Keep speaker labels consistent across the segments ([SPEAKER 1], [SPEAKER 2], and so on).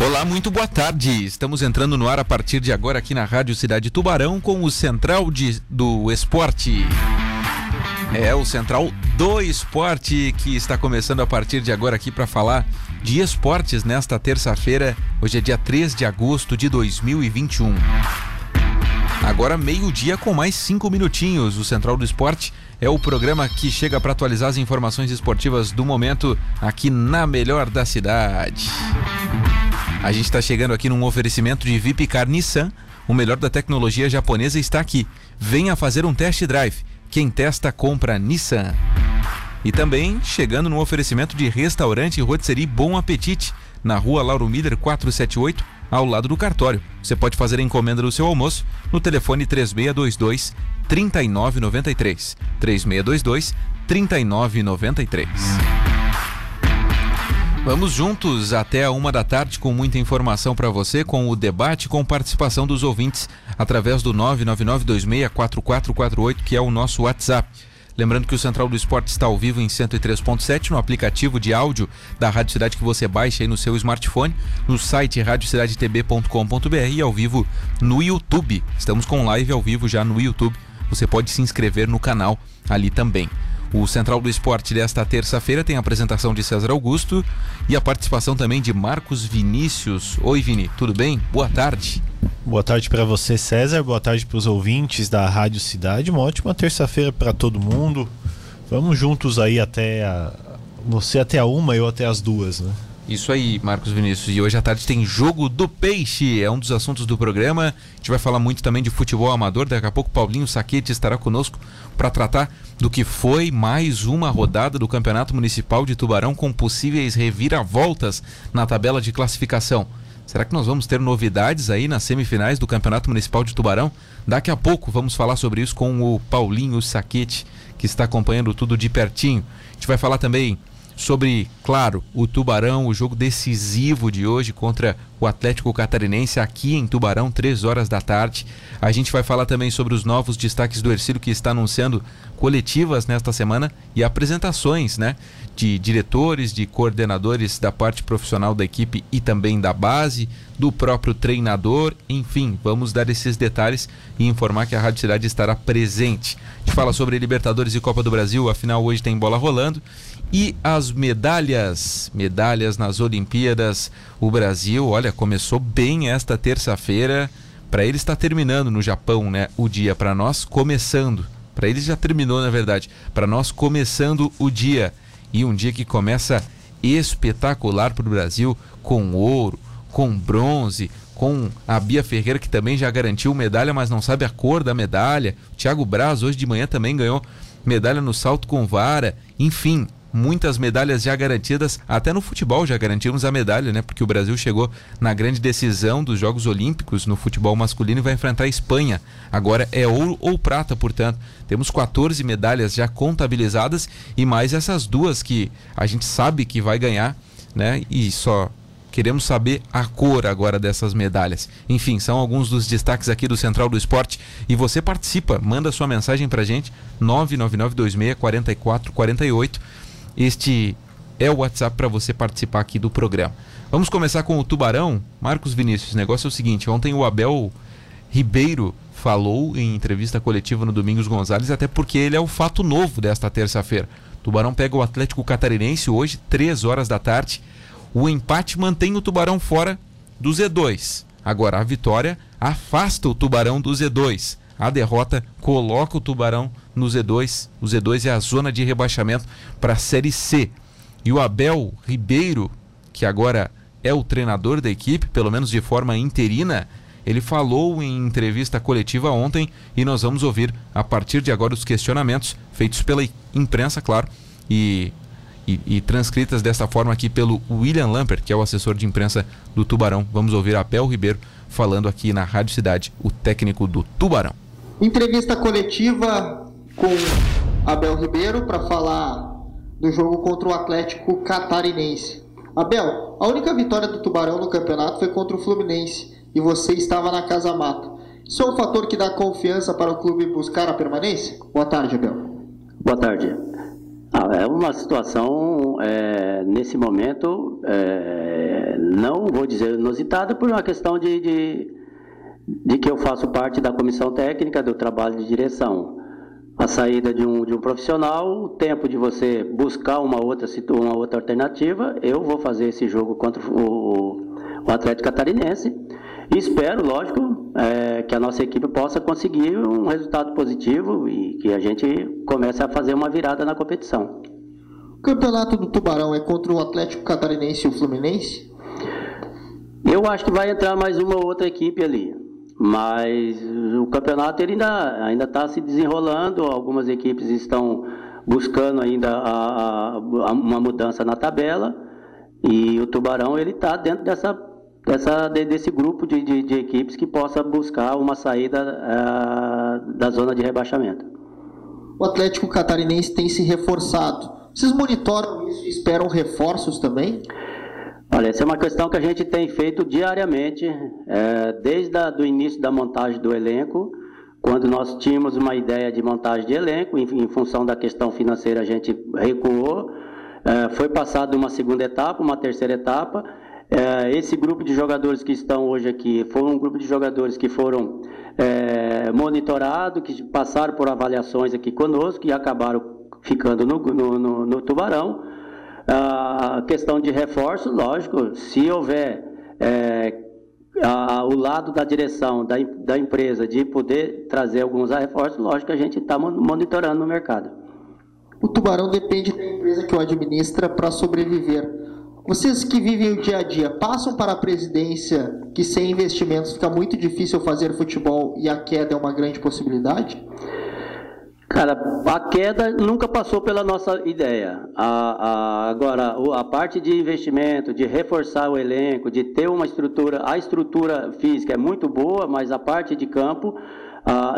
[SPEAKER 1] Olá, muito boa tarde. Estamos entrando no ar a partir de agora aqui na Rádio Cidade Tubarão com o Central de, do Esporte. É o Central do Esporte que está começando a partir de agora aqui para falar de esportes nesta terça-feira. Hoje é dia 3 de agosto de 2021. Agora meio-dia com mais cinco minutinhos. O Central do Esporte é o programa que chega para atualizar as informações esportivas do momento aqui na melhor da cidade. A gente está chegando aqui num oferecimento de Vipcar Nissan. O melhor da tecnologia japonesa está aqui. Venha fazer um test drive. Quem testa, compra Nissan. E também chegando no oferecimento de restaurante rotisserie Bom Apetite, na rua Lauro Miller 478, ao lado do cartório. Você pode fazer a encomenda do seu almoço no telefone 3622 3993. 3622 3993. Vamos juntos até a uma da tarde com muita informação para você, com o debate com participação dos ouvintes através do 999264448, que é o nosso WhatsApp. Lembrando que o Central do Esporte está ao vivo em 103.7 no aplicativo de áudio da Rádio Cidade que você baixa aí no seu smartphone, no site radiocidadetb.com.br e ao vivo no YouTube. Estamos com live ao vivo já no YouTube. Você pode se inscrever no canal ali também. O Central do Esporte desta terça-feira tem a apresentação de César Augusto e a participação também de Marcos Vinícius. Oi, Vini, tudo bem? Boa tarde.
[SPEAKER 2] Boa tarde para você, César. Boa tarde para os ouvintes da Rádio Cidade. Uma ótima terça-feira para todo mundo. Vamos juntos aí até a... você até a uma, eu até as duas, né?
[SPEAKER 1] Isso aí, Marcos Vinícius. E hoje à tarde tem Jogo do Peixe, é um dos assuntos do programa. A gente vai falar muito também de futebol amador. Daqui a pouco Paulinho Saquete estará conosco para tratar do que foi mais uma rodada do Campeonato Municipal de Tubarão com possíveis reviravoltas na tabela de classificação. Será que nós vamos ter novidades aí nas semifinais do Campeonato Municipal de Tubarão? Daqui a pouco vamos falar sobre isso com o Paulinho Saquete, que está acompanhando tudo de pertinho. A gente vai falar também sobre, claro, o Tubarão, o jogo decisivo de hoje contra o Atlético Catarinense aqui em Tubarão, 3 horas da tarde. A gente vai falar também sobre os novos destaques do Ercílio que está anunciando coletivas nesta semana e apresentações, né, de diretores, de coordenadores da parte profissional da equipe e também da base, do próprio treinador, enfim, vamos dar esses detalhes e informar que a Rádio Cidade estará presente. A gente fala sobre Libertadores e Copa do Brasil, afinal hoje tem bola rolando e as medalhas, medalhas nas Olimpíadas. O Brasil, olha, começou bem esta terça-feira. Para ele está terminando no Japão, né? O dia para nós começando. Para eles já terminou, na verdade. Para nós começando o dia e um dia que começa espetacular para o Brasil com ouro, com bronze, com a Bia Ferreira que também já garantiu medalha, mas não sabe a cor da medalha. O Thiago Braz hoje de manhã também ganhou medalha no salto com vara. Enfim, muitas medalhas já garantidas, até no futebol já garantimos a medalha, né? Porque o Brasil chegou na grande decisão dos Jogos Olímpicos no futebol masculino e vai enfrentar a Espanha. Agora é ouro ou prata, portanto. Temos 14 medalhas já contabilizadas e mais essas duas que a gente sabe que vai ganhar, né? E só Queremos saber a cor agora dessas medalhas. Enfim, são alguns dos destaques aqui do Central do Esporte. E você participa, manda sua mensagem pra gente, 999264448. Este é o WhatsApp para você participar aqui do programa. Vamos começar com o Tubarão. Marcos Vinícius, o negócio é o seguinte: ontem o Abel Ribeiro falou em entrevista coletiva no Domingos Gonzalez, até porque ele é o fato novo desta terça-feira. Tubarão pega o Atlético Catarinense hoje, 3 horas da tarde. O empate mantém o Tubarão fora do Z2. Agora, a vitória afasta o Tubarão do Z2. A derrota coloca o Tubarão no Z2. O Z2 é a zona de rebaixamento para a Série C. E o Abel Ribeiro, que agora é o treinador da equipe, pelo menos de forma interina, ele falou em entrevista coletiva ontem e nós vamos ouvir a partir de agora os questionamentos feitos pela imprensa, claro, e, e, e transcritas dessa forma aqui pelo William Lamper, que é o assessor de imprensa do Tubarão. Vamos ouvir Abel Ribeiro falando aqui na Rádio Cidade, o técnico do Tubarão.
[SPEAKER 3] Entrevista coletiva com Abel Ribeiro para falar do jogo contra o Atlético Catarinense. Abel, a única vitória do Tubarão no campeonato foi contra o Fluminense e você estava na Casa Mata. Isso é um fator que dá confiança para o clube buscar a permanência? Boa tarde, Abel.
[SPEAKER 4] Boa tarde. Ah, é uma situação, é, nesse momento, é, não vou dizer inusitada, por uma questão de, de, de, que eu faço parte da comissão técnica do trabalho de direção. A saída de um, de um profissional, o tempo de você buscar uma outra, uma outra alternativa, eu vou fazer esse jogo contra o, o Atlético Catarinense. E espero, lógico, é, que a nossa equipe possa conseguir um resultado positivo e que a gente comece a fazer uma virada na competição.
[SPEAKER 3] O campeonato do Tubarão é contra o Atlético Catarinense e o Fluminense?
[SPEAKER 4] Eu acho que vai entrar mais uma outra equipe ali. Mas o campeonato ele ainda está se desenrolando. Algumas equipes estão buscando ainda a, a, uma mudança na tabela e o Tubarão ele está dentro dessa dessa, desse grupo de, de, de, equipes que possa buscar uma saída uh, da zona de rebaixamento.
[SPEAKER 3] O Atlético Catarinense tem se reforçado. Vocês monitoram isso e esperam reforços também?
[SPEAKER 4] Olha, essa é uma questão que a gente tem feito diariamente, é, desde o início da montagem do elenco, quando nós tínhamos uma ideia de montagem de elenco, em, em função da questão financeira a gente recuou, é, foi passado uma segunda etapa, uma terceira etapa, é, esse grupo de jogadores que estão hoje aqui foi um grupo de jogadores que foram é, monitorados, que passaram por avaliações aqui conosco e acabaram ficando no, no, no, no Tubarão. A questão de reforço, lógico, se houver é, a, o lado da direção da, da empresa de poder trazer alguns reforços, lógico a gente está monitorando no mercado.
[SPEAKER 3] O Tubarão depende da empresa que o administra para sobreviver. Vocês que vivem o dia a dia, passam para a presidência que sem investimentos fica muito difícil fazer futebol e a queda é uma grande possibilidade?
[SPEAKER 4] Cara, a queda nunca passou pela nossa ideia. A, a, agora, a parte de investimento, de reforçar o elenco, de ter uma estrutura, a estrutura física é muito boa, mas a parte de campo,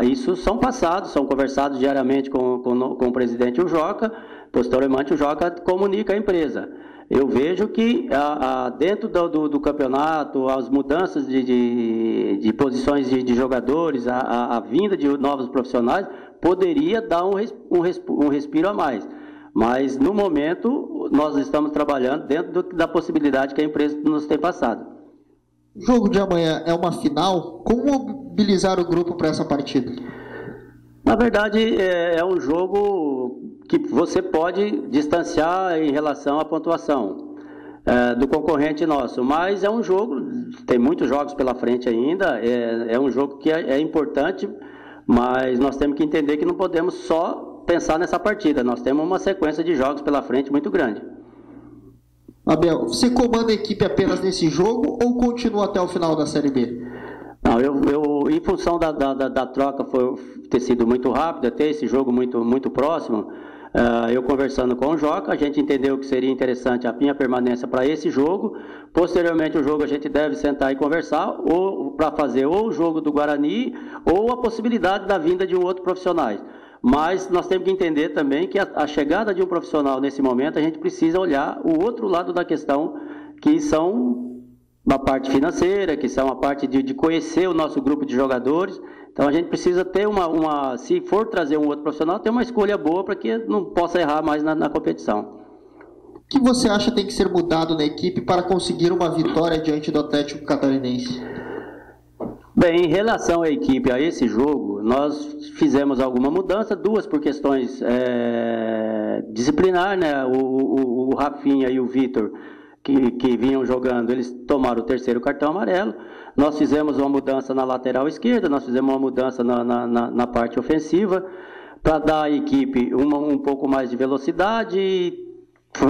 [SPEAKER 4] isso são passados, são conversados diariamente com, com, com o presidente o Joca, posteriormente o Joca comunica a empresa. Eu vejo que a, a, dentro do, do, do, campeonato, as mudanças de, de, de posições de, de jogadores, a, a, vinda de novos profissionais, poderia dar um, um, um respiro a mais. Mas, no momento, nós estamos trabalhando dentro do, da possibilidade que a empresa nos tem passado.
[SPEAKER 3] O jogo de amanhã é uma final. Como mobilizar o grupo para essa partida?
[SPEAKER 4] Na verdade, é, é um jogo que você pode distanciar em relação à pontuação é, do concorrente nosso. Mas é um jogo, tem muitos jogos pela frente ainda, é, é um jogo que é, é importante, mas nós temos que entender que não podemos só pensar nessa partida, nós temos uma sequência de jogos pela frente muito grande.
[SPEAKER 3] Abel, você comanda a equipe apenas nesse jogo ou continua até o final da Série B?
[SPEAKER 4] Não, eu, eu em função da, da, da, troca foi, ter sido muito rápida, ter esse jogo muito, muito próximo, Uh, eu conversando com o Joca, a gente entendeu que seria interessante a minha permanência para esse jogo. Posteriormente, o jogo a gente deve sentar e conversar, ou para fazer ou o jogo do Guarani, ou a possibilidade da vinda de um outro profissional. Mas nós temos que entender também que a, a chegada de um profissional nesse momento, a gente precisa olhar o outro lado da questão, que são a parte financeira, que são a parte de, de conhecer o nosso grupo de jogadores então a gente precisa ter uma, uma se for trazer um outro profissional, ter uma escolha boa para que não possa errar mais na, na competição.
[SPEAKER 3] O que você acha tem que ser mudado na equipe para conseguir uma vitória diante do Atlético Catarinense?
[SPEAKER 4] Bem, em relação à equipe, a esse jogo, nós fizemos alguma mudança, duas por questões é, disciplinar, né? O, o, o Rafinha e o Vitor, que, que vinham jogando, eles tomaram o terceiro cartão amarelo. Nós fizemos uma mudança na lateral esquerda, nós fizemos uma mudança na, na, na, na parte ofensiva, para dar à equipe uma, um pouco mais de velocidade,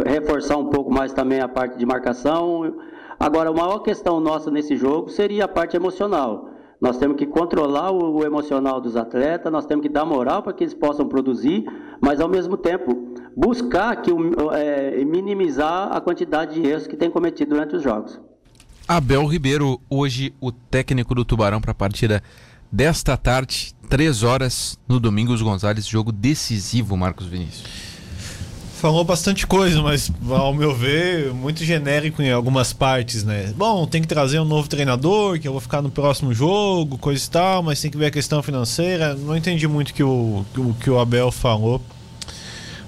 [SPEAKER 4] reforçar um pouco mais também a parte de marcação. Agora, a maior questão nossa nesse jogo seria a parte emocional. Nós temos que controlar o, emocional dos atletas, nós temos que dar moral para que eles possam produzir, mas ao mesmo tempo buscar que, é, minimizar a quantidade de erros que tem cometido durante os jogos.
[SPEAKER 1] Abel Ribeiro, hoje o técnico do Tubarão para a partida desta tarde, três horas no Domingos Gonzalez, jogo decisivo, Marcos Vinícius.
[SPEAKER 2] Falou bastante coisa, mas ao meu ver, muito genérico em algumas partes, né? Bom, tem que trazer um novo treinador, que eu vou ficar no próximo jogo, coisa e tal, mas tem que ver a questão financeira. Não entendi muito que o que o Abel falou.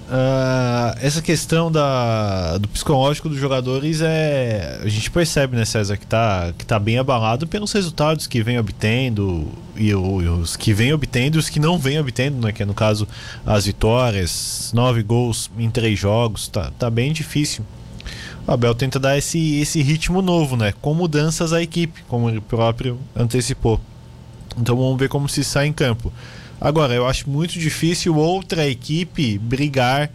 [SPEAKER 2] Uh, essa questão da, do psicológico dos jogadores é. A gente percebe, né, César, que tá, que tá bem abalado pelos resultados que vem obtendo e, os que vem obtendo e os que não vem obtendo, né? Que é no caso as vitórias, nove gols em três jogos, tá, tá bem difícil. O Abel tenta dar esse, esse ritmo novo, né? Com mudanças à equipe, como ele próprio antecipou. Então vamos ver como se sai em campo. Agora, eu acho muito difícil outra equipe brigar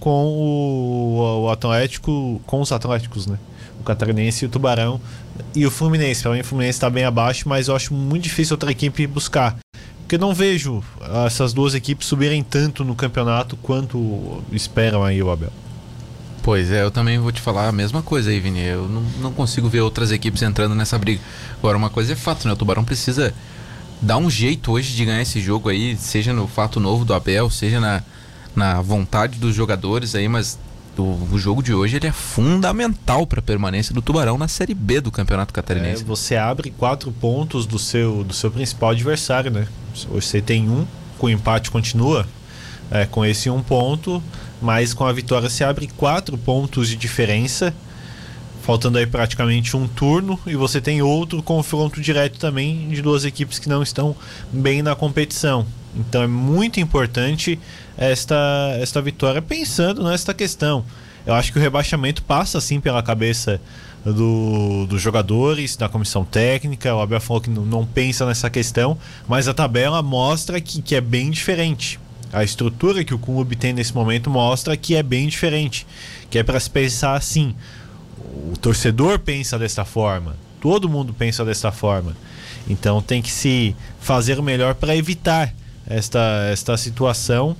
[SPEAKER 2] com o, o Atlético, com os Atléticos, né? O Catarinense e o Tubarão e o Fluminense. Para mim, o Fluminense está bem abaixo, mas eu acho muito difícil outra equipe buscar. Porque não vejo essas duas equipes subirem tanto no campeonato quanto esperam aí o Abel.
[SPEAKER 1] Pois é, eu também vou te falar a mesma coisa aí, Vini. Eu não, não consigo ver outras equipes entrando nessa briga. Agora, uma coisa é fato, né? O Tubarão precisa dá um jeito hoje de ganhar esse jogo aí, seja no fato novo do Abel, seja na, na vontade dos jogadores aí, mas o, jogo de hoje ele é fundamental para a permanência do Tubarão na Série B do Campeonato Catarinense.
[SPEAKER 2] É, você abre quatro pontos do seu, do seu principal adversário, né? Você tem um, com o empate continua é, com esse um ponto, mas com a vitória se abre quatro pontos de diferença faltando aí praticamente um turno e você tem outro confronto direto também de duas equipes que não estão bem na competição. Então é muito importante esta, esta vitória pensando nesta questão. Eu acho que o rebaixamento passa assim pela cabeça do, dos jogadores, da comissão técnica. O Abel falou que não, não pensa nessa questão, mas a tabela mostra que, que é bem diferente. A estrutura que o clube tem nesse momento mostra que é bem diferente. Que é para se pensar assim: o torcedor pensa dessa forma, todo mundo pensa dessa forma. Então tem que se fazer o melhor para evitar esta, esta situação.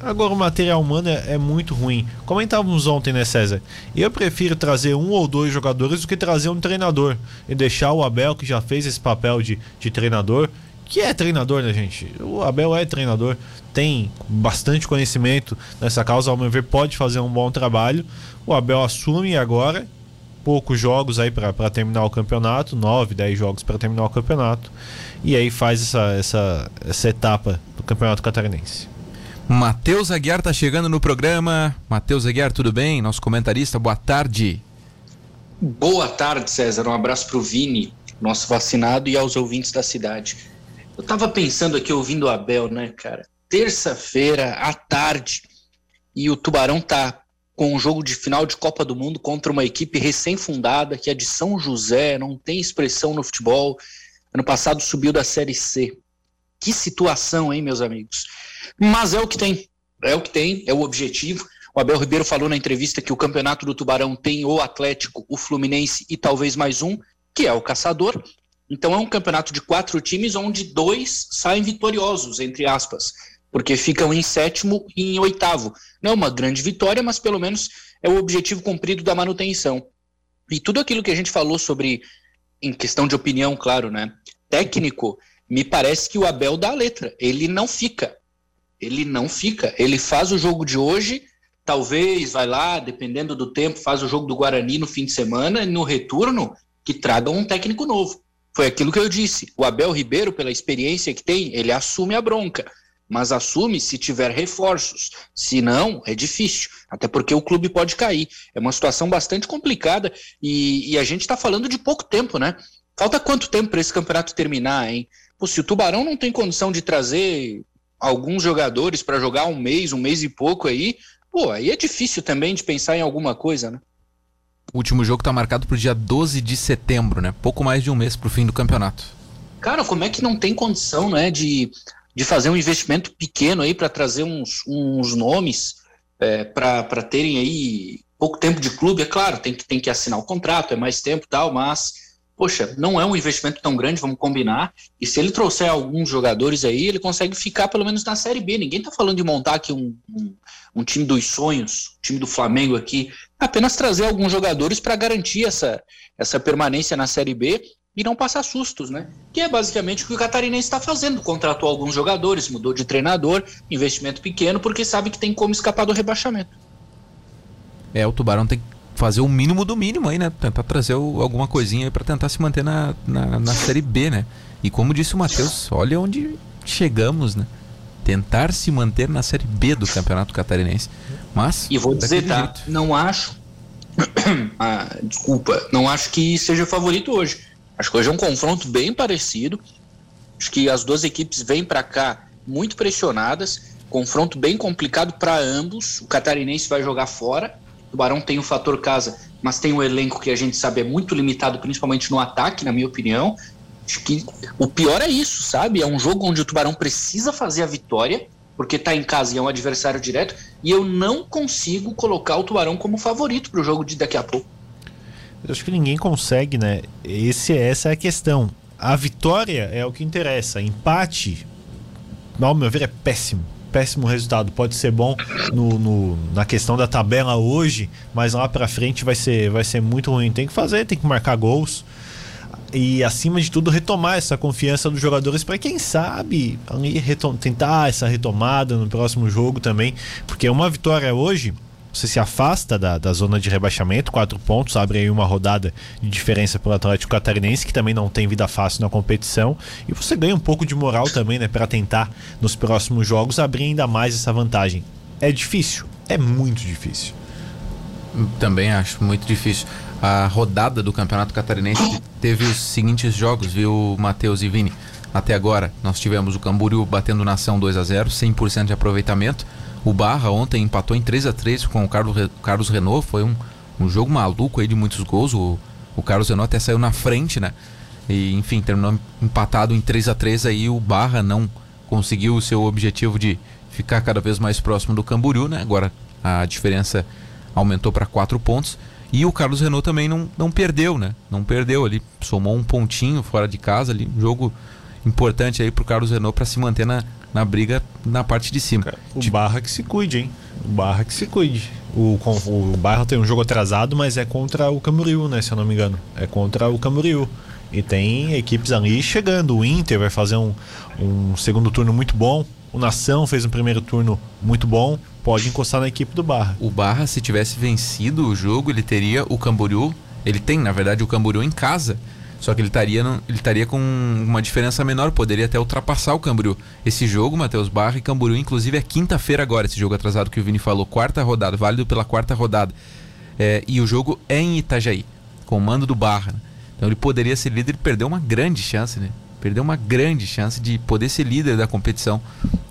[SPEAKER 2] Agora o material humano é, é, muito ruim. Comentávamos ontem, né, César? Eu prefiro trazer um ou dois jogadores do que trazer um treinador e deixar o Abel, que já fez esse papel de, de treinador, que é treinador, né, gente? O Abel é treinador, tem bastante conhecimento nessa causa, ao meu ver, pode fazer um bom trabalho. O Abel assume agora, poucos jogos aí para terminar o campeonato, 9, 10 jogos para terminar o campeonato, e aí faz essa, essa, essa etapa do campeonato catarinense.
[SPEAKER 1] Matheus Aguiar está chegando no programa. Matheus Aguiar, tudo bem? Nosso comentarista, boa tarde.
[SPEAKER 5] Boa tarde, César. Um abraço para o Vini, nosso vacinado, e aos ouvintes da cidade. Eu estava pensando aqui, ouvindo o Abel, né, cara? Terça-feira, à tarde, e o Tubarão tá com um jogo de final de Copa do Mundo contra uma equipe recém-fundada, que é de São José, não tem expressão no futebol. Ano passado subiu da Série C. Que situação, hein, meus amigos? Mas é o que tem. É o que tem, é o objetivo. O Abel Ribeiro falou na entrevista que o campeonato do Tubarão tem o Atlético, o Fluminense e talvez mais um, que é o Caçador. Então é um campeonato de quatro times onde dois saem vitoriosos, entre aspas porque ficam em sétimo e em oitavo. Não é uma grande vitória, mas pelo menos é o objetivo cumprido da manutenção. E tudo aquilo que a gente falou sobre, em questão de opinião, claro, né? Técnico, me parece que o Abel dá a letra. Ele não fica. Ele não fica. Ele faz o jogo de hoje, talvez vai lá, dependendo do tempo, faz o jogo do Guarani no fim de semana, e no retorno, que traga um técnico novo. Foi aquilo que eu disse. O Abel Ribeiro, pela experiência que tem, ele assume a bronca mas assume se tiver reforços. Se não, é difícil, até porque o clube pode cair. É uma situação bastante complicada e, e a gente está falando de pouco tempo, né? Falta quanto tempo para esse campeonato terminar, hein? Pô, se o Tubarão não tem condição de trazer alguns jogadores para jogar um mês, um mês e pouco aí, pô, aí é difícil também de pensar em alguma coisa, né?
[SPEAKER 1] O último jogo está marcado para o dia 12 de setembro, né? Pouco mais de um mês para o fim do campeonato.
[SPEAKER 5] Cara, como é que não tem condição, né, de de fazer um investimento pequeno aí para trazer uns, uns nomes é, para terem aí pouco tempo de clube, é claro, tem que, tem que assinar o contrato, é mais tempo tal, mas, poxa, não é um investimento tão grande, vamos combinar. E se ele trouxer alguns jogadores aí, ele consegue ficar pelo menos na Série B. Ninguém está falando de montar aqui um, um, um, time dos sonhos, time do Flamengo aqui, apenas trazer alguns jogadores para garantir essa, essa permanência na Série B e não passar sustos, né? Que é basicamente o que o Catarinense está fazendo. Contratou alguns jogadores, mudou de treinador, investimento pequeno, porque sabe que tem como escapar do rebaixamento.
[SPEAKER 1] É, o Tubarão tem que fazer o mínimo do mínimo aí, né? Tentar trazer alguma coisinha aí para tentar se manter na, na, na, Série B, né? E como disse o Matheus, olha onde chegamos, né? tentar se manter na Série B do Campeonato Catarinense. Mas.
[SPEAKER 5] E vou dizer, tá? Jeito. Não acho. ah, desculpa, não acho que seja favorito hoje. Acho que hoje é um confronto bem parecido. Acho que as duas equipes vêm para cá muito pressionadas. Confronto bem complicado para ambos. O catarinense vai jogar fora. O Tubarão tem o fator casa, mas tem um elenco que a gente sabe é muito limitado, principalmente no ataque, na minha opinião. Acho que o pior é isso, sabe? É um jogo onde o Tubarão precisa fazer a vitória, porque está em casa e é um adversário direto, e eu não consigo colocar o Tubarão como favorito para o jogo de daqui a pouco.
[SPEAKER 2] Eu acho que ninguém consegue, né? Esse, essa é a questão. A vitória é o que interessa. Empate, ao meu ver, é péssimo. Péssimo resultado. Pode ser bom no, no na questão da tabela hoje, mas lá para frente vai ser, vai ser muito ruim. Tem que fazer, tem que marcar gols e acima de tudo retomar essa confiança dos jogadores para quem sabe tentar essa retomada no próximo jogo também, porque uma vitória hoje você se afasta da, da zona de rebaixamento, quatro pontos, abre aí uma rodada de diferença para o Atlético Catarinense, que também não tem vida fácil na competição, e você ganha um pouco de moral também, né, para tentar nos próximos jogos abrir ainda mais essa vantagem. É difícil, é muito difícil.
[SPEAKER 1] Também acho muito difícil a rodada do Campeonato Catarinense teve os seguintes jogos, viu, Matheus e Vini? Até agora, nós tivemos o Camboriú batendo nação 2 a 0 100% de aproveitamento. O Barra ontem empatou em 3 a 3 com o Carlos, Renault. Foi um, um jogo maluco aí de muitos gols. O, o Carlos Renault até saiu na frente, né? E, enfim, terminou empatado em 3 a 3 aí. O Barra não conseguiu o seu objetivo de ficar cada vez mais próximo do Camboriú, né? Agora a diferença aumentou para 4 pontos. E o Carlos Renault também não, não perdeu, né? Não perdeu ali, somou um pontinho fora de casa ali, um jogo importante aí pro Carlos Renault para se manter na, na briga na parte de cima.
[SPEAKER 2] O tipo... Barra que se cuide, hein? O Barra que se cuide. O, o Barra tem um jogo atrasado, mas é contra o Camboriú, né? Se eu não me engano. É contra o Camboriú. E tem equipes ali chegando. O Inter vai fazer um, um segundo turno muito bom. O Nação fez um primeiro turno muito bom pode encostar na equipe do Barra.
[SPEAKER 1] O Barra, se tivesse vencido o jogo, ele teria o Camboriú. Ele tem, na verdade, o Camboriú em casa. Só que ele estaria, ele estaria com uma diferença menor, poderia até ultrapassar o Camboriú. Esse jogo, Matheus Barra e Camboriú, inclusive é quinta-feira agora, esse jogo atrasado que o Vini falou, quarta rodada, válido pela quarta rodada. É, e o jogo é em Itajaí, com o mando do Barra. Né? Então ele poderia ser líder e perdeu uma grande chance, né? Perdeu uma grande chance de poder ser líder da competição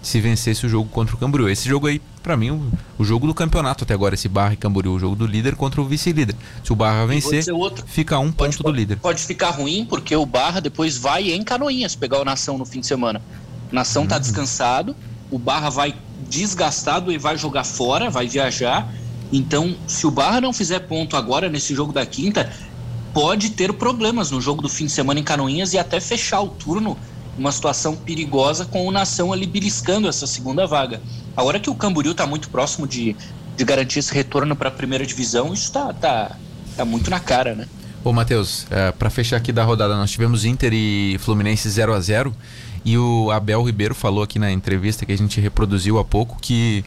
[SPEAKER 1] se vencesse o jogo contra o Camboriú. Esse jogo aí, para mim, o, o, jogo do campeonato até agora, esse Barra e Camboriú, o jogo do líder contra o vice-líder. Se o Barra vencer, fica um pode, ponto
[SPEAKER 5] do
[SPEAKER 1] líder.
[SPEAKER 5] Pode ficar ruim, porque o Barra depois vai em Canoinhas pegar o Nação no fim de semana. O Nação tá uhum. tá descansado, o Barra vai desgastado e vai jogar fora, vai viajar. Então, se o Barra não fizer ponto agora nesse jogo da quinta, pode ter problemas no jogo do fim de semana em Canoinhas e até fechar o turno uma situação perigosa com o Nação ali beliscando essa segunda vaga. A hora que o Camboriú está muito próximo de, de garantir esse retorno para a primeira divisão, isso está tá, tá muito na cara, né?
[SPEAKER 1] Ô, Matheus, é, para fechar aqui da rodada, nós tivemos Inter e Fluminense 0 a 0 e o Abel Ribeiro falou aqui na entrevista que a gente reproduziu há pouco que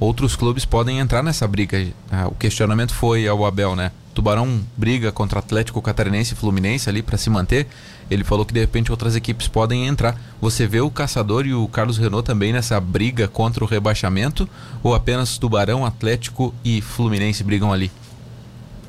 [SPEAKER 1] outros clubes podem entrar nessa briga. Ah, o questionamento foi ao Abel, né? Tubarão briga contra Atlético Catarinense e Fluminense ali para se manter. Ele falou que de repente outras equipes podem entrar. Você vê o Caçador e o Carlos Renault também nessa briga contra o rebaixamento? Ou apenas Tubarão, Atlético e Fluminense brigam ali?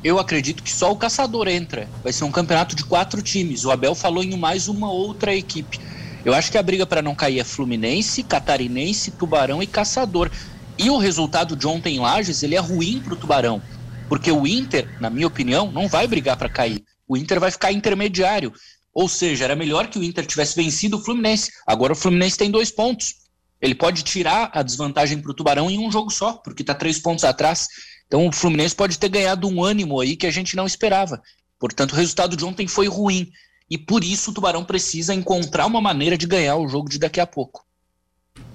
[SPEAKER 5] Eu acredito que só o Caçador entra. Vai ser um campeonato de quatro times. O Abel falou em mais uma outra equipe. Eu acho que a briga para não cair é Fluminense, Catarinense, Tubarão e Caçador. E o resultado de ontem em Lages, ele é ruim para o Tubarão. Porque o Inter, na minha opinião, não vai brigar para cair. O Inter vai ficar intermediário. Ou seja, era melhor que o Inter tivesse vencido o Fluminense. Agora o Fluminense tem dois pontos. Ele pode tirar a desvantagem para o Tubarão em um jogo só, porque está três pontos atrás. Então o Fluminense pode ter ganhado um ânimo aí que a gente não esperava. Portanto, o resultado de ontem foi ruim. E por isso o Tubarão precisa encontrar uma maneira de ganhar o jogo de daqui a pouco.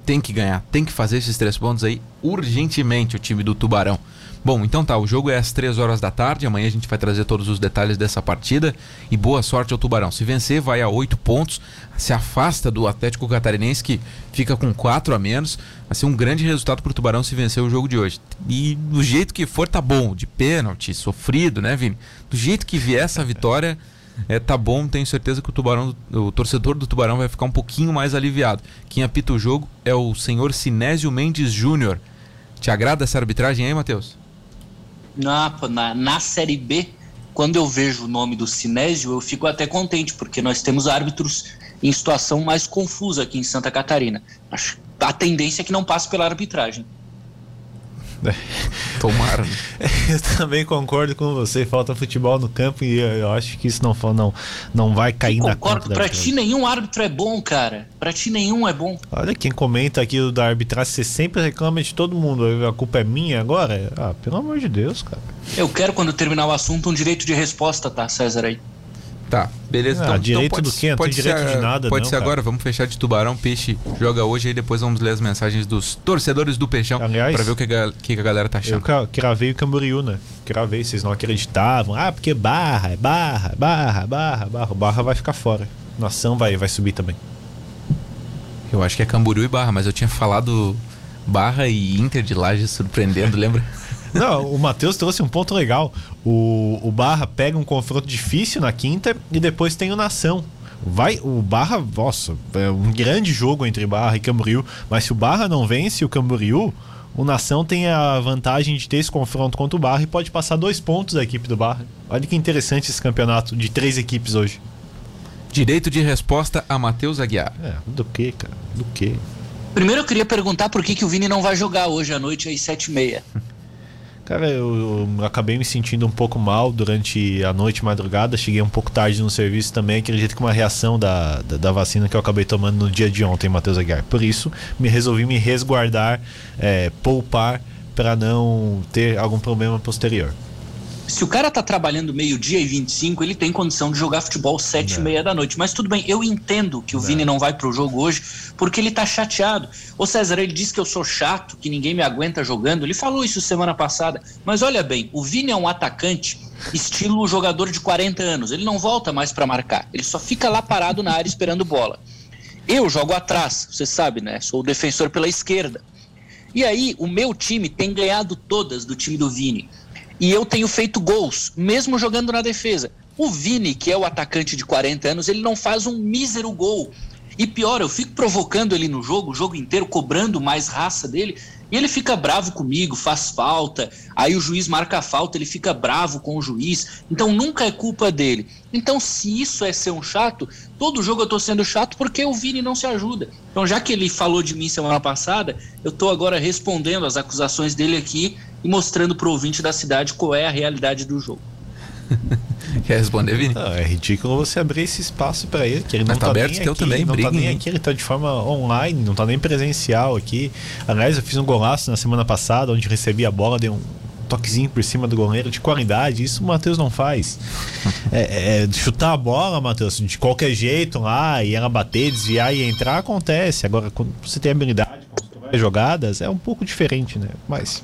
[SPEAKER 1] Tem que ganhar, tem que fazer esses três pontos aí urgentemente o time do Tubarão. Bom, então tá, o jogo é às 3 horas da tarde. Amanhã a gente vai trazer todos os detalhes dessa partida. E boa sorte ao Tubarão. Se vencer, vai a 8 pontos. Se afasta do Atlético Catarinense, que fica com 4 a menos. Vai ser um grande resultado pro Tubarão se vencer o jogo de hoje. E do jeito que for, tá bom. De pênalti, sofrido, né, Vini? Do jeito que vier essa vitória, é, tá bom, tenho certeza que o Tubarão, o torcedor do Tubarão vai ficar um pouquinho mais aliviado. Quem apita o jogo é o senhor Sinésio Mendes Júnior. Te agrada essa arbitragem aí, Matheus?
[SPEAKER 5] Na, na, na Série B, quando eu vejo o nome do Sinésio, eu fico até contente, porque nós temos árbitros em situação mais confusa aqui em Santa Catarina. Acho a tendência é que não passe pela arbitragem.
[SPEAKER 1] Tomara.
[SPEAKER 2] Eu também concordo com você. Falta futebol no campo e eu acho que isso não, não, não vai cair
[SPEAKER 5] eu
[SPEAKER 2] na
[SPEAKER 5] concordo. Pra ti nenhum árbitro é bom, cara. Pra ti nenhum é bom.
[SPEAKER 2] Olha, quem comenta aqui da arbitragem, você sempre reclama de todo mundo. A culpa é minha agora? Ah, pelo amor de Deus, cara.
[SPEAKER 5] Eu quero, quando terminar o assunto, um direito de resposta, tá, César aí?
[SPEAKER 1] Tá, beleza.
[SPEAKER 2] Ah,
[SPEAKER 1] então,
[SPEAKER 2] direito
[SPEAKER 1] então pode,
[SPEAKER 2] do quê? Não
[SPEAKER 1] pode
[SPEAKER 2] tem direito
[SPEAKER 1] ser,
[SPEAKER 2] de nada,
[SPEAKER 1] Pode
[SPEAKER 2] não,
[SPEAKER 1] ser
[SPEAKER 2] cara.
[SPEAKER 1] agora, vamos fechar de tubarão. Peixe joga hoje aí depois vamos ler as mensagens dos torcedores do Peixão
[SPEAKER 2] Aliás,
[SPEAKER 1] pra ver o que, a- que a galera tá
[SPEAKER 2] Eu
[SPEAKER 1] achando.
[SPEAKER 2] ca- cravei o Camboriú, né? Cravei, vocês não acreditavam. Ah, porque barra, é barra, barra, barra, barra. Barra vai ficar fora. Nação vai, vai subir também.
[SPEAKER 1] Eu acho que é Camboriú e Barra, mas eu tinha falado Barra e Inter de Laje surpreendendo, lembra?
[SPEAKER 2] Não, o Matheus trouxe um ponto legal. O, o Barra pega um confronto difícil na quinta e depois tem o Nação. Vai, o Barra, nossa, é um grande jogo entre Barra e Camboriú. Mas se o Barra não vence o Camboriú, o Nação tem a vantagem de ter esse confronto contra o Barra e pode passar dois pontos da equipe do Barra. Olha que interessante esse campeonato de três equipes hoje.
[SPEAKER 1] Direito de resposta a Matheus Aguiar.
[SPEAKER 2] É, do que, cara? Do que?
[SPEAKER 5] Primeiro eu queria perguntar por que, que o Vini não vai jogar hoje à noite às sete e meia.
[SPEAKER 2] Cara, eu, eu acabei me sentindo um pouco mal durante a noite madrugada. Cheguei um pouco tarde no serviço também. Acredito que uma reação da, da, da vacina que eu acabei tomando no dia de ontem, Matheus Aguiar. Por isso, me resolvi me resguardar, é, poupar, para não ter algum problema posterior.
[SPEAKER 5] Se o cara tá trabalhando meio-dia e 25, ele tem condição de jogar futebol sete e
[SPEAKER 2] Não.
[SPEAKER 5] meia da noite. Mas tudo bem, eu entendo que o
[SPEAKER 2] Não.
[SPEAKER 5] Vini não vai pro jogo hoje porque ele tá chateado. Ô César, ele disse que eu sou chato, que ninguém me aguenta jogando. Ele falou isso semana passada. Mas olha bem, o Vini é um atacante estilo jogador de 40 anos. Ele não volta mais para marcar. Ele só fica lá parado na área esperando bola. Eu jogo atrás, você sabe, né? Sou o defensor pela esquerda. E aí, o meu time tem ganhado todas do time do Vini. E eu tenho feito gols, mesmo jogando na defesa. O Vini, que é o atacante de 40 anos, ele não faz um mísero gol. E pior, eu fico provocando ele no jogo, o jogo inteiro, cobrando mais raça dele, e ele fica bravo comigo, faz falta. Aí o juiz marca a falta, ele fica bravo com o juiz. Então nunca é culpa dele. Então, se isso é ser um chato, todo jogo eu tô sendo chato porque o Vini não se ajuda. Então, já que ele falou de mim semana passada, eu tô agora respondendo as acusações dele aqui e mostrando pro ouvinte da cidade qual é a realidade do jogo.
[SPEAKER 1] Quer responder, Vini?
[SPEAKER 2] Não, é ridículo você abrir esse espaço para ele, que ele não
[SPEAKER 1] tá
[SPEAKER 2] tá,
[SPEAKER 1] aberto,
[SPEAKER 2] nem aqui,
[SPEAKER 1] também,
[SPEAKER 2] não tá
[SPEAKER 1] briguem
[SPEAKER 2] nem
[SPEAKER 1] aí.
[SPEAKER 2] aqui, ele tá de forma online, não tá nem presencial aqui. Aliás, eu fiz um golaço na semana passada, onde recebi a bola, dei um toquezinho por cima do goleiro de qualidade, isso o Matheus não faz. é, é, chutar a bola, Matheus, de qualquer jeito lá, e ela bater, desviar e entrar, acontece. Agora, quando você tem habilidade, jogadas, é um pouco diferente, né? Mas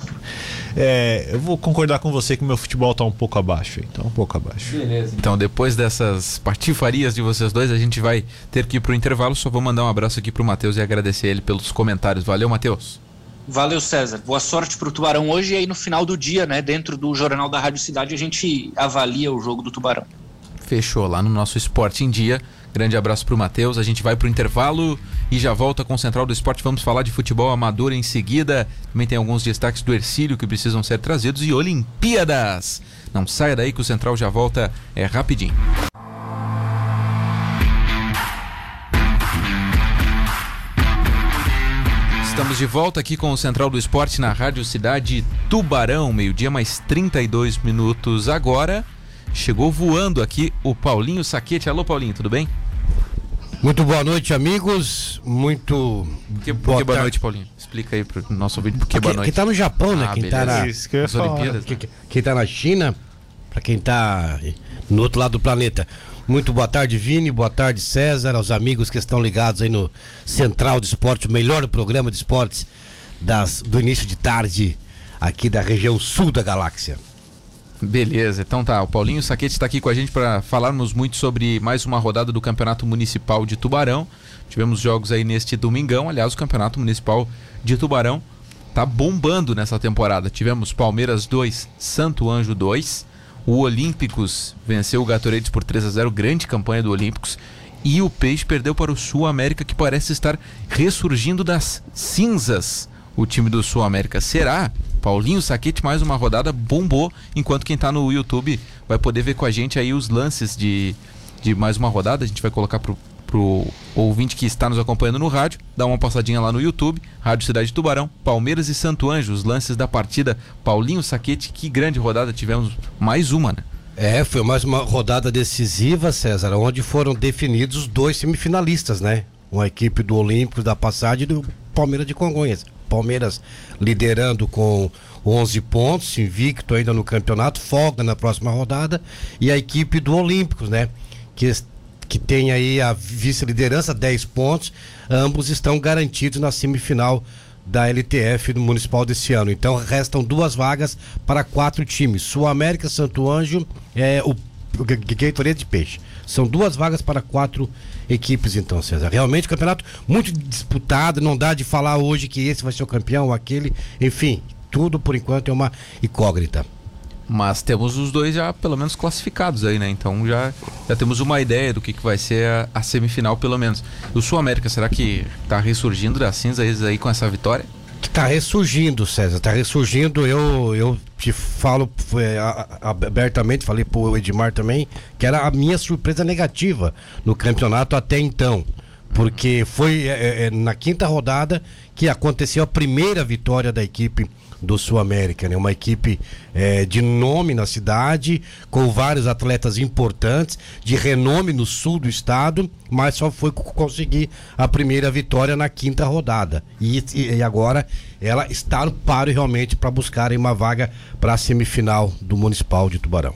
[SPEAKER 2] é, eu vou concordar com você que o meu futebol tá um pouco abaixo, então um pouco abaixo.
[SPEAKER 1] Beleza. Então, depois dessas patifarias de vocês dois, a gente vai ter que ir pro intervalo. Só vou mandar um abraço aqui pro Matheus e agradecer ele pelos comentários. Valeu, Matheus.
[SPEAKER 5] Valeu, César. Boa sorte pro Tubarão hoje e aí no final do dia, né, dentro do Jornal da Rádio Cidade, a gente avalia o jogo do Tubarão.
[SPEAKER 1] Fechou lá no nosso Esporte em Dia. Grande abraço pro Matheus. A gente vai pro intervalo e já volta com o Central do Esporte. Vamos falar de futebol amador em seguida. Também tem alguns destaques do Ercílio que precisam ser trazidos e Olimpíadas. Não saia daí que o Central já volta é rapidinho. Estamos de volta aqui com o Central do Esporte na Rádio Cidade Tubarão, meio-dia mais 32 minutos agora. Chegou voando aqui o Paulinho Saquete. Alô, Paulinho, tudo bem?
[SPEAKER 6] Muito boa noite, amigos. Muito.
[SPEAKER 1] Por que, que boa noite, Paulinho? Explica aí pro nosso ouvinte por que boa
[SPEAKER 6] Quem,
[SPEAKER 1] noite.
[SPEAKER 6] quem tá no Japão, né?
[SPEAKER 1] Ah,
[SPEAKER 6] quem tá
[SPEAKER 1] beleza.
[SPEAKER 6] na.
[SPEAKER 2] Isso que eu falar.
[SPEAKER 1] Olimpíadas, né?
[SPEAKER 6] Quem, quem tá na China, pra quem tá no outro lado do planeta. Muito boa tarde, Vini. Boa tarde, César. Aos amigos que estão ligados aí no Central do Esporte, o melhor programa de esportes das, do início de tarde aqui da região sul da galáxia.
[SPEAKER 1] Beleza, então tá. O Paulinho Saquete está aqui com a gente para falarmos muito sobre mais uma rodada do Campeonato Municipal de Tubarão. Tivemos jogos aí neste domingão. Aliás, o Campeonato Municipal de Tubarão tá bombando nessa temporada. Tivemos Palmeiras 2, Santo Anjo 2. O Olímpicos venceu o Gatorades por 3 a 0 grande campanha do Olímpicos. E o Peixe perdeu para o Sul América, que parece estar ressurgindo das cinzas. O time do Sul América será? Paulinho Saquete, mais uma rodada, bombou. Enquanto quem está no YouTube vai poder ver com a gente aí os lances de, de mais uma rodada. A gente vai colocar pro, pro ouvinte que está nos acompanhando no rádio, dá uma passadinha lá no YouTube, Rádio Cidade de Tubarão, Palmeiras e Santo Anjo, os lances da partida. Paulinho Saquete, que grande rodada tivemos, mais uma, né?
[SPEAKER 6] É, foi mais uma rodada decisiva, César, onde foram definidos os dois semifinalistas, né? Uma equipe do Olímpico da passagem e do Palmeiras de Congonhas. Palmeiras liderando com 11 pontos, invicto ainda no campeonato, folga na próxima rodada, e a equipe do Olímpicos, né? Que, que tem aí a vice-liderança, 10 pontos, ambos estão garantidos na semifinal da LTF do Municipal desse ano. Então restam duas vagas para quatro times: Sul América, Santo Anjo, é, o Gatorade de Peixe. São duas vagas para quatro equipes, então, César. Realmente, o campeonato muito disputado, não dá de falar hoje que esse vai ser o campeão, aquele, enfim, tudo por enquanto é uma incógnita.
[SPEAKER 1] Mas temos os dois já pelo menos classificados aí, né? Então já, já temos uma ideia do que, que vai ser a, a semifinal, pelo menos. O Sul América, será que tá ressurgindo das cinzas aí com essa vitória?
[SPEAKER 6] Tá ressurgindo, César, tá ressurgindo. Eu, eu te falo a, abertamente, falei pro Edmar também, que era a minha surpresa negativa no campeonato até então. Porque foi é, é, na quinta rodada que aconteceu a primeira vitória da equipe do Sul América, né? Uma equipe é, de nome na cidade, com vários atletas importantes, de renome no sul do estado, mas só foi conseguir a primeira vitória na quinta rodada. E, e agora ela está no paro realmente para buscar uma vaga para a semifinal do Municipal de Tubarão.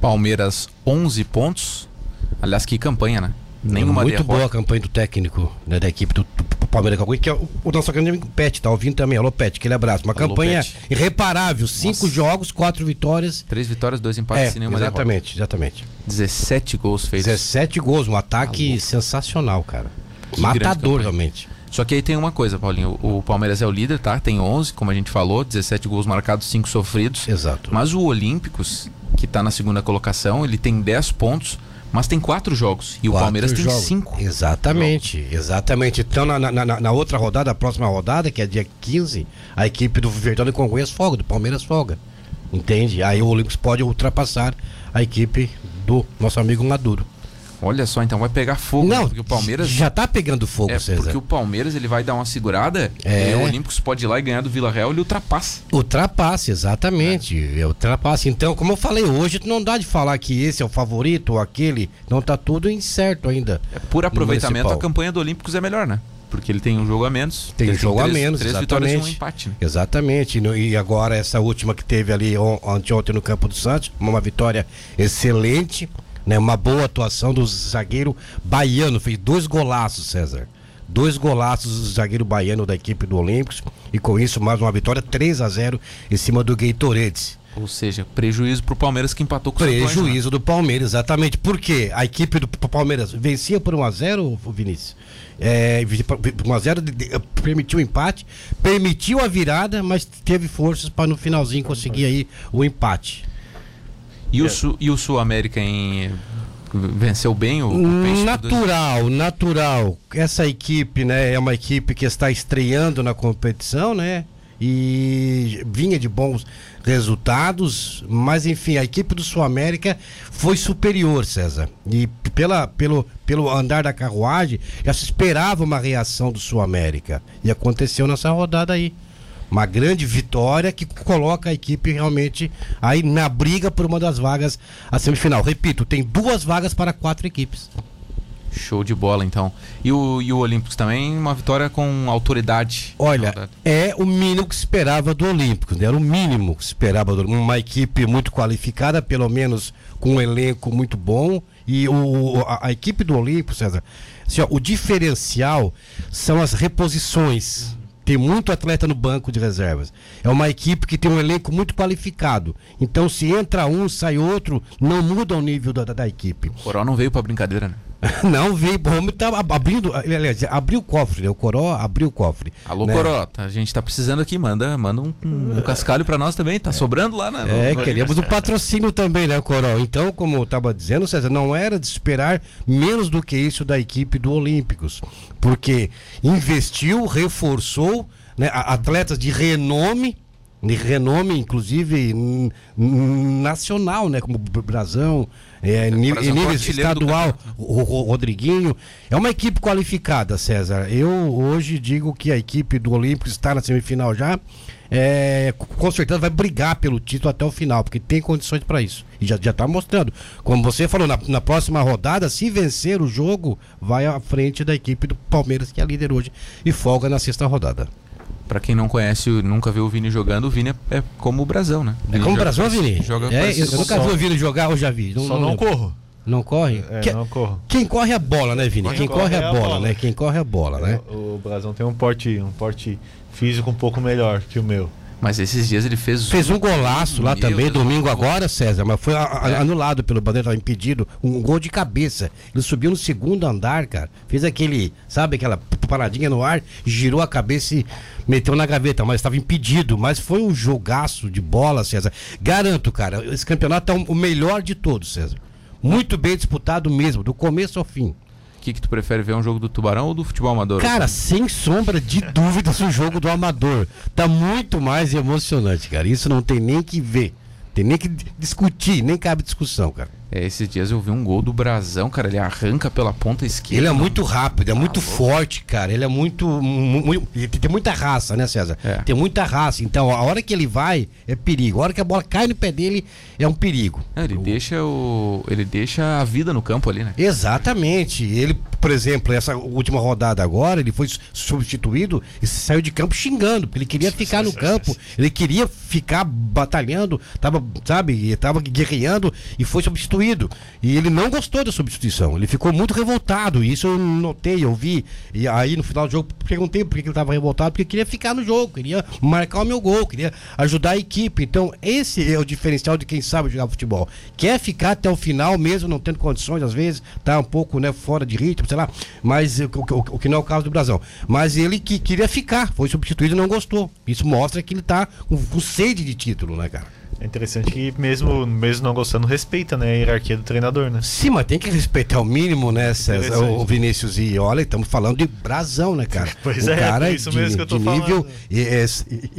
[SPEAKER 1] Palmeiras 11 pontos. Aliás, que campanha, né?
[SPEAKER 6] Nenhuma Muito derrota. boa a campanha do técnico né, da equipe do, do Palmeiras que é o, o nosso grande amigo Pet, tá ouvindo também. Alô, Pet, aquele abraço. Uma Alô, campanha Pet. irreparável. Cinco Nossa. jogos, quatro vitórias.
[SPEAKER 1] Três vitórias, dois empates
[SPEAKER 6] é, e nenhuma exatamente, derrota. Exatamente,
[SPEAKER 1] 17 gols feitos.
[SPEAKER 6] 17 gols, um ataque Alô. sensacional, cara. Que Matador, realmente.
[SPEAKER 1] Só que aí tem uma coisa, Paulinho. O Palmeiras é o líder, tá? Tem 11, como a gente falou, 17 gols marcados, 5 sofridos.
[SPEAKER 6] Exato.
[SPEAKER 1] Mas o Olímpicos, que tá na segunda colocação, ele tem 10 pontos mas tem quatro jogos e quatro o Palmeiras jogos. tem cinco.
[SPEAKER 6] Exatamente, jogos. exatamente. Então na, na, na, outra rodada, a próxima rodada, que é dia 15, a equipe do Verdão e Congonhas folga, do Palmeiras folga. Entende? Aí o Olímpicos pode ultrapassar a equipe do nosso amigo Maduro.
[SPEAKER 1] Olha só, então vai pegar fogo.
[SPEAKER 6] Não, porque o Palmeiras já tá pegando fogo,
[SPEAKER 1] é,
[SPEAKER 6] César.
[SPEAKER 1] Porque o Palmeiras ele vai dar uma segurada
[SPEAKER 6] é.
[SPEAKER 1] e o Olímpicos pode ir lá e ganhar do Vila Real e ultrapassa.
[SPEAKER 6] Ultrapassa, exatamente. É. Ultrapassa. Então, como eu falei hoje, não dá de falar que esse é o favorito ou aquele. Não tá tudo incerto ainda.
[SPEAKER 1] É, por aproveitamento, a campanha do Olímpicos é melhor, né? Porque ele tem um jogo a menos.
[SPEAKER 6] Tem um jogo
[SPEAKER 1] três,
[SPEAKER 6] a menos,
[SPEAKER 1] três
[SPEAKER 6] exatamente.
[SPEAKER 1] vitórias e um empate. Né?
[SPEAKER 6] Exatamente. E agora essa última que teve ali anteontem no Campo do Santos, uma vitória excelente né? Uma boa atuação do zagueiro baiano, fez dois golaços, César. Dois golaços do zagueiro baiano da equipe do Olímpicos e com isso mais uma vitória 3 a 0 em cima do Gatorades.
[SPEAKER 1] Ou seja, prejuízo para o Palmeiras que empatou com
[SPEAKER 6] o Prejuízo do Palmeiras, exatamente. Por quê? A equipe do Palmeiras vencia por 1 a 0 Vinícius? É, 1 a 0 permitiu o empate, permitiu a virada, mas teve forças para no finalzinho conseguir aí o empate.
[SPEAKER 1] E o, Sul, e o Sul América em venceu bem o,
[SPEAKER 6] o natural natural. Essa equipe né é uma equipe que está estreando na competição né e vinha de bons resultados mas enfim a equipe do Sul América foi superior César. E pela pelo pelo andar da carruagem já se esperava uma reação do Sul América e aconteceu nessa rodada aí uma grande vitória que coloca a equipe realmente aí na briga por uma das vagas a semifinal. Repito, tem duas vagas para quatro equipes.
[SPEAKER 1] Show de bola, então. E o, e o Olímpicos também, uma vitória com autoridade.
[SPEAKER 6] Olha, é o mínimo que se esperava do Olímpicos, né? Era o mínimo que se esperava do Uma equipe muito qualificada, pelo menos com um elenco muito bom. E o, a, a equipe do Olímpicos, César, assim, ó, o diferencial são as reposições tem muito atleta no banco de reservas. É uma equipe que tem um elenco muito qualificado. Então, se entra um, sai outro, não muda o nível da, da, da equipe.
[SPEAKER 1] O Coral não veio para brincadeira, né?
[SPEAKER 6] Não veio, o homem tá abrindo, aliás, abriu o cofre, né? O Coró abriu o cofre.
[SPEAKER 1] Alô,
[SPEAKER 6] né?
[SPEAKER 1] Coró, tá- a gente tá precisando aqui, manda, manda um, um cascalho pra nós também, tá sobrando lá, né? no-
[SPEAKER 6] É,
[SPEAKER 1] no
[SPEAKER 6] queremos um
[SPEAKER 1] aniversário.
[SPEAKER 6] patrocínio também, né, Coró? Então, como eu estava dizendo, César, não era de esperar menos do que isso da equipe do Olímpicos. Porque investiu, reforçou, né, atletas de renome, de renome, inclusive, nacional, né? Como Brasão, é, ni-
[SPEAKER 1] Brasão
[SPEAKER 6] em nível estadual, o, o Rodriguinho. É uma equipe qualificada, César. Eu hoje digo que a equipe do Olímpicos está na semifinal já. É, com certeza vai brigar pelo título até o final, porque tem condições para isso. E já, já tá mostrando. Como você falou, na, na próxima rodada, se vencer o jogo, vai à frente da equipe do Palmeiras, que é líder hoje, e folga na sexta rodada.
[SPEAKER 1] Pra quem não conhece, nunca viu o Vini jogando, o Vini é, é como o Brasão, né?
[SPEAKER 6] É
[SPEAKER 1] Vini
[SPEAKER 6] como o
[SPEAKER 1] joga-
[SPEAKER 6] Brasil, Vini?
[SPEAKER 1] Joga
[SPEAKER 6] é, eu, eu nunca vi o Vini jogar, eu já vi.
[SPEAKER 2] Só não
[SPEAKER 6] lembro.
[SPEAKER 2] corro.
[SPEAKER 6] Não corre?
[SPEAKER 2] É,
[SPEAKER 6] Que-
[SPEAKER 2] não corro.
[SPEAKER 6] Quem corre é a bola, né, Vini? Quem corre é a bola, né? Quem corre é a bola, né?
[SPEAKER 2] O, o Brasão tem um porte, um porte físico um pouco melhor que o meu.
[SPEAKER 1] Mas esses dias ele fez.
[SPEAKER 6] Fez um golaço lá
[SPEAKER 1] Meu
[SPEAKER 6] também,
[SPEAKER 1] Deus,
[SPEAKER 6] domingo
[SPEAKER 1] um
[SPEAKER 6] agora, César, mas foi
[SPEAKER 1] É.
[SPEAKER 6] anulado pelo Bandeira, impedido. Um gol de cabeça. Ele subiu no segundo andar, cara. Fez aquele, sabe, aquela paradinha no ar, girou a cabeça e meteu na gaveta, mas estava impedido. Mas foi um jogaço de bola, César. Garanto, cara, esse campeonato é o melhor de todos, César. Muito bem disputado mesmo, do começo ao fim.
[SPEAKER 1] Que, que tu prefere ver um jogo do Tubarão ou do futebol amador?
[SPEAKER 6] Cara, sem sombra de dúvidas o jogo do amador. Tá muito mais emocionante, cara. Isso não tem nem que ver. Tem nem que discutir, nem cabe discussão, cara.
[SPEAKER 1] É, esses dias eu vi um gol do Brasão, cara. Ele arranca pela ponta esquerda.
[SPEAKER 6] Ele é muito rápido, é muito forte, cara. Ele é muito. mu- mu- ele tem muita raça, né, César?
[SPEAKER 1] É.
[SPEAKER 6] Tem muita raça. Então, a hora que ele vai, é perigo. A hora que a bola cai no pé dele, é um perigo.
[SPEAKER 1] Não, ele deixa o. Ele deixa a vida no campo ali, né?
[SPEAKER 6] Exatamente. Ele, por exemplo, essa última rodada agora, ele foi substituído e saiu de campo xingando, porque ele queria ficar no campo, ele queria ficar batalhando, tava, sabe, tava guerreando e foi substituído. E ele não gostou da substituição, ele ficou muito revoltado. Isso eu notei, eu vi. E aí no final do jogo perguntei por que ele estava revoltado, porque queria ficar no jogo, queria marcar o meu gol, queria ajudar a equipe. Então, esse é o diferencial de quem sabe jogar futebol. Quer ficar até o final, mesmo não tendo condições, às vezes, tá um pouco né, fora de ritmo, sei lá, mas o, o- o que não é o caso do Brasão. Mas ele que queria ficar, foi substituído e não gostou. Isso mostra que ele tá com, com sede de título, né, cara?
[SPEAKER 2] É interessante que mesmo, mesmo não gostando, respeita né, a hierarquia do treinador, né?
[SPEAKER 6] Sim, mas tem que respeitar o mínimo, né, César? O Vinícius e olha, estamos falando de brasão, né, cara?
[SPEAKER 2] Pois
[SPEAKER 6] o
[SPEAKER 2] é,
[SPEAKER 6] cara
[SPEAKER 2] por isso
[SPEAKER 6] de,
[SPEAKER 2] mesmo que eu tô
[SPEAKER 6] de nível
[SPEAKER 2] falando.
[SPEAKER 6] e-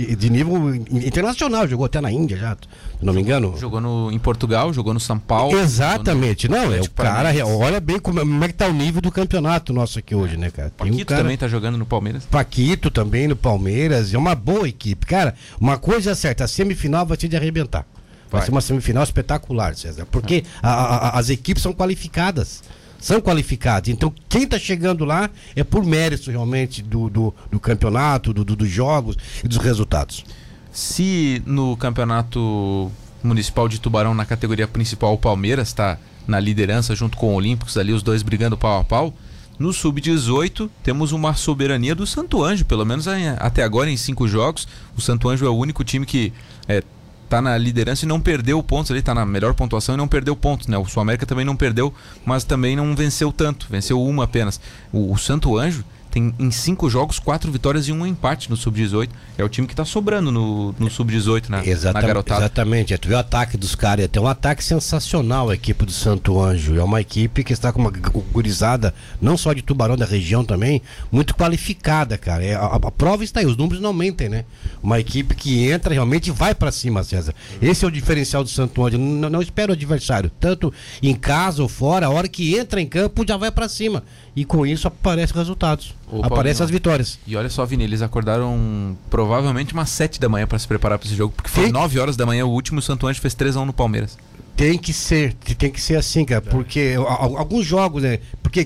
[SPEAKER 6] e- e- de nível internacional, jogou até na Índia já, se não me engano.
[SPEAKER 1] Jogou no, em Portugal, jogou no São Paulo.
[SPEAKER 6] Exatamente, não, é o cara, olha bem como, como é que tá o nível do campeonato nosso aqui hoje, né, cara? Tem um
[SPEAKER 1] Paquito
[SPEAKER 6] cara-
[SPEAKER 1] também tá jogando no Palmeiras.
[SPEAKER 6] Paquito também no Palmeiras, é uma boa equipe. Cara, uma coisa é certa, a semifinal vai ser de arrebentar. Vai,
[SPEAKER 1] Vai.
[SPEAKER 6] ser uma semifinal espetacular, César. Porque a- a- a- as equipes são qualificadas. São qualificadas. Então, quem está chegando lá é por mérito realmente do, do, do campeonato, do- do- dos jogos e dos resultados.
[SPEAKER 1] Se no campeonato municipal de Tubarão, na categoria principal, o Palmeiras está na liderança junto com o Olímpicos, ali os dois brigando pau a pau. No sub-18, temos uma soberania do Santo Anjo, pelo menos até agora em cinco jogos. O Santo Anjo é o único time que é, tá na liderança e não perdeu pontos ali, tá na melhor pontuação e não perdeu pontos, né? O Sul América também não perdeu, mas também não venceu tanto, venceu uma apenas. O, o Santo Anjo tem em cinco jogos quatro vitórias e um empate no sub-18. É o time que tá sobrando no, no sub-18, na, na
[SPEAKER 6] Exata-
[SPEAKER 1] garotada.
[SPEAKER 6] Exatamente. É, tu vê o ataque dos caras. Tem um ataque sensacional a equipe do Santo Anjo. É uma equipe que está com uma gu- gurizada, não só de Tubarão, da região também, muito qualificada, cara. É, a, a prova está aí, os números não mentem, né? Uma equipe que entra realmente vai para cima, César. Esse é o diferencial do Santo Anjo. Não, não espera o adversário, tanto em casa ou fora, a hora que entra em campo já vai para cima. E com isso aparecem resultados.
[SPEAKER 1] Ô,
[SPEAKER 6] aparecem
[SPEAKER 1] Paulinho.
[SPEAKER 6] as vitórias.
[SPEAKER 1] E olha só, Vini, eles acordaram provavelmente umas 7 da manhã para se preparar para esse jogo, porque foi
[SPEAKER 6] Sim.
[SPEAKER 1] 9 horas da manhã o último e o Santo Anjo fez 3 a 1 no Palmeiras.
[SPEAKER 6] Tem que ser, tem que ser assim, cara, porque a- a- alguns jogos, né? Porque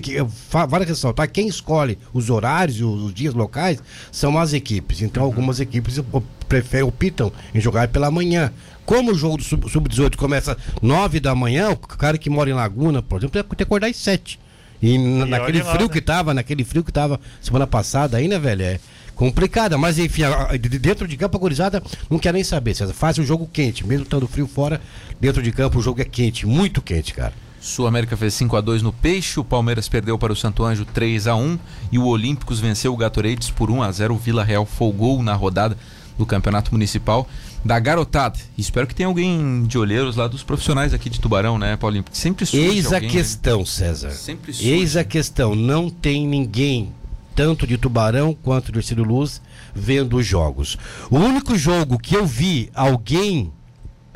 [SPEAKER 6] vale ressaltar, quem escolhe os horários e os, dias locais são as equipes. Então, algumas equipes preferem, optam em jogar pela manhã. Como o jogo do sub- sub-18 começa 9 da manhã, o cara que mora em Laguna, por exemplo, tem que acordar às 7. E,
[SPEAKER 2] E
[SPEAKER 6] naquele
[SPEAKER 2] lá,
[SPEAKER 6] frio
[SPEAKER 2] né?
[SPEAKER 6] que tava, naquele frio que tava semana passada aí, né, velho? É complicada, mas enfim, a- a- de- dentro de campo a gurizada não quer nem saber, César. Faz o jogo quente, mesmo estando frio fora, dentro de campo o jogo é quente, muito quente, cara.
[SPEAKER 1] Sul América fez 5 a 2 no Peixe, o Palmeiras perdeu para o Santo Anjo 3 a 1 e o Olímpicos venceu o Gatorades por 1 a 0. O Vila Real folgou na rodada do Campeonato Municipal da garotada. Espero que tenha alguém de olheiros lá dos profissionais aqui de Tubarão, né, Paulinho? Porque sempre surge
[SPEAKER 6] Eis a
[SPEAKER 1] alguém, né?
[SPEAKER 6] questão, César.
[SPEAKER 1] Sempre surge.
[SPEAKER 6] Eis a questão. Não tem ninguém, tanto de Tubarão quanto do Ercílio Luz, vendo os jogos. O único jogo que eu vi alguém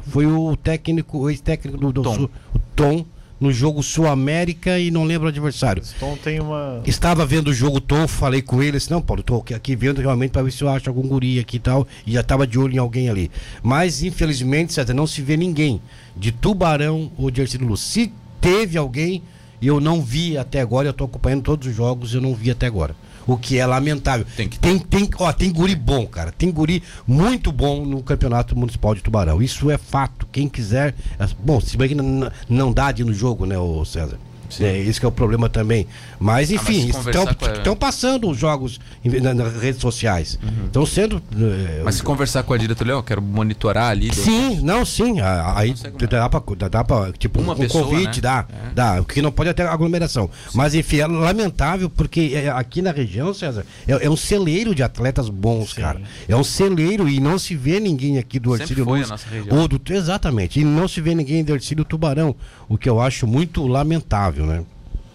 [SPEAKER 6] foi o técnico, o ex-técnico do, do
[SPEAKER 1] Tom.
[SPEAKER 6] Sul, o Tom, no jogo Sul América e não lembro o adversário.
[SPEAKER 2] Então tem uma.
[SPEAKER 6] Estava vendo o jogo Tom, falei com ele, disse, não, Paulo, tô aqui- vendo realmente para ver se eu acho algum guri aqui e tal, e já estava de olho em alguém ali. Mas, infelizmente, César, não se vê ninguém de Tubarão ou de Ercílio Luz. Se teve alguém, eu não vi até agora, eu estou acompanhando todos os jogos, eu não vi até agora. O que é lamentável.
[SPEAKER 1] Tem que
[SPEAKER 6] tem, tem, ó, tem guri bom, cara. Tem guri muito bom no Campeonato Municipal de Tubarão. Isso é fato. Quem quiser. é- Bom, se bem que não, não dá de ir no jogo, né, ô César? É, esse que é o problema também. Mas
[SPEAKER 1] Ah, mas
[SPEAKER 6] enfim,
[SPEAKER 1] se conversar com a-
[SPEAKER 6] estão passando os jogos nas redes sociais. Estão sendo. eh,
[SPEAKER 1] Mas se conversar com a diretoria, ó, quero monitorar ali.
[SPEAKER 6] Sim, não, sim. Aí
[SPEAKER 1] consegue
[SPEAKER 6] dá pra, dá, pra, tipo,
[SPEAKER 1] Uma
[SPEAKER 6] um
[SPEAKER 1] pessoa,
[SPEAKER 6] convite,
[SPEAKER 1] né?
[SPEAKER 6] dá,
[SPEAKER 1] É.
[SPEAKER 6] dá. Porque não pode até aglomeração. Mas enfim, é lamentável porque é, aqui na região, César, é, é um celeiro de atletas bons,
[SPEAKER 2] Sim.
[SPEAKER 6] cara. É um celeiro e não se vê ninguém aqui do
[SPEAKER 1] Sempre foi a
[SPEAKER 6] Luz.
[SPEAKER 1] nossa região.
[SPEAKER 6] Ou do, exatamente. E não se vê ninguém do Ercílio Tubarão. O que eu acho muito lamentável, né?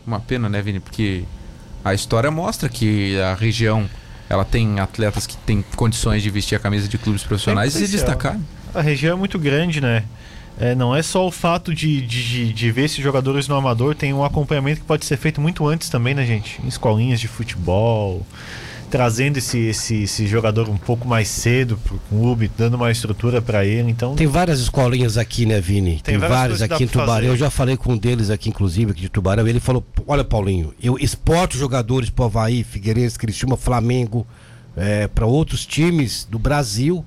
[SPEAKER 1] Uma pena, né, Vini? Porque a história mostra que a região ela tem atletas que têm condições de vestir a camisa de clubes profissionais e se destacar.
[SPEAKER 2] A região é muito grande, né? É, não é só o fato de, de, de- de ver esses jogadores no amador, tem um acompanhamento que pode ser feito muito antes também, né, gente? Em escolinhas de futebol, trazendo esse, esse, esse jogador um pouco mais cedo pro clube, dando uma estrutura para ele. Então,
[SPEAKER 6] Tem várias escolinhas aqui, né, Vini? Tem,
[SPEAKER 2] Tem várias
[SPEAKER 6] aqui em Tubarão.
[SPEAKER 2] fazer.
[SPEAKER 6] Eu já falei com um deles aqui, inclusive, aqui de Tubarão. Ele falou: Olha, Paulinho, eu exporto jogadores para Havaí, Figueirense, Criciúma, Flamengo, para outros times do Brasil.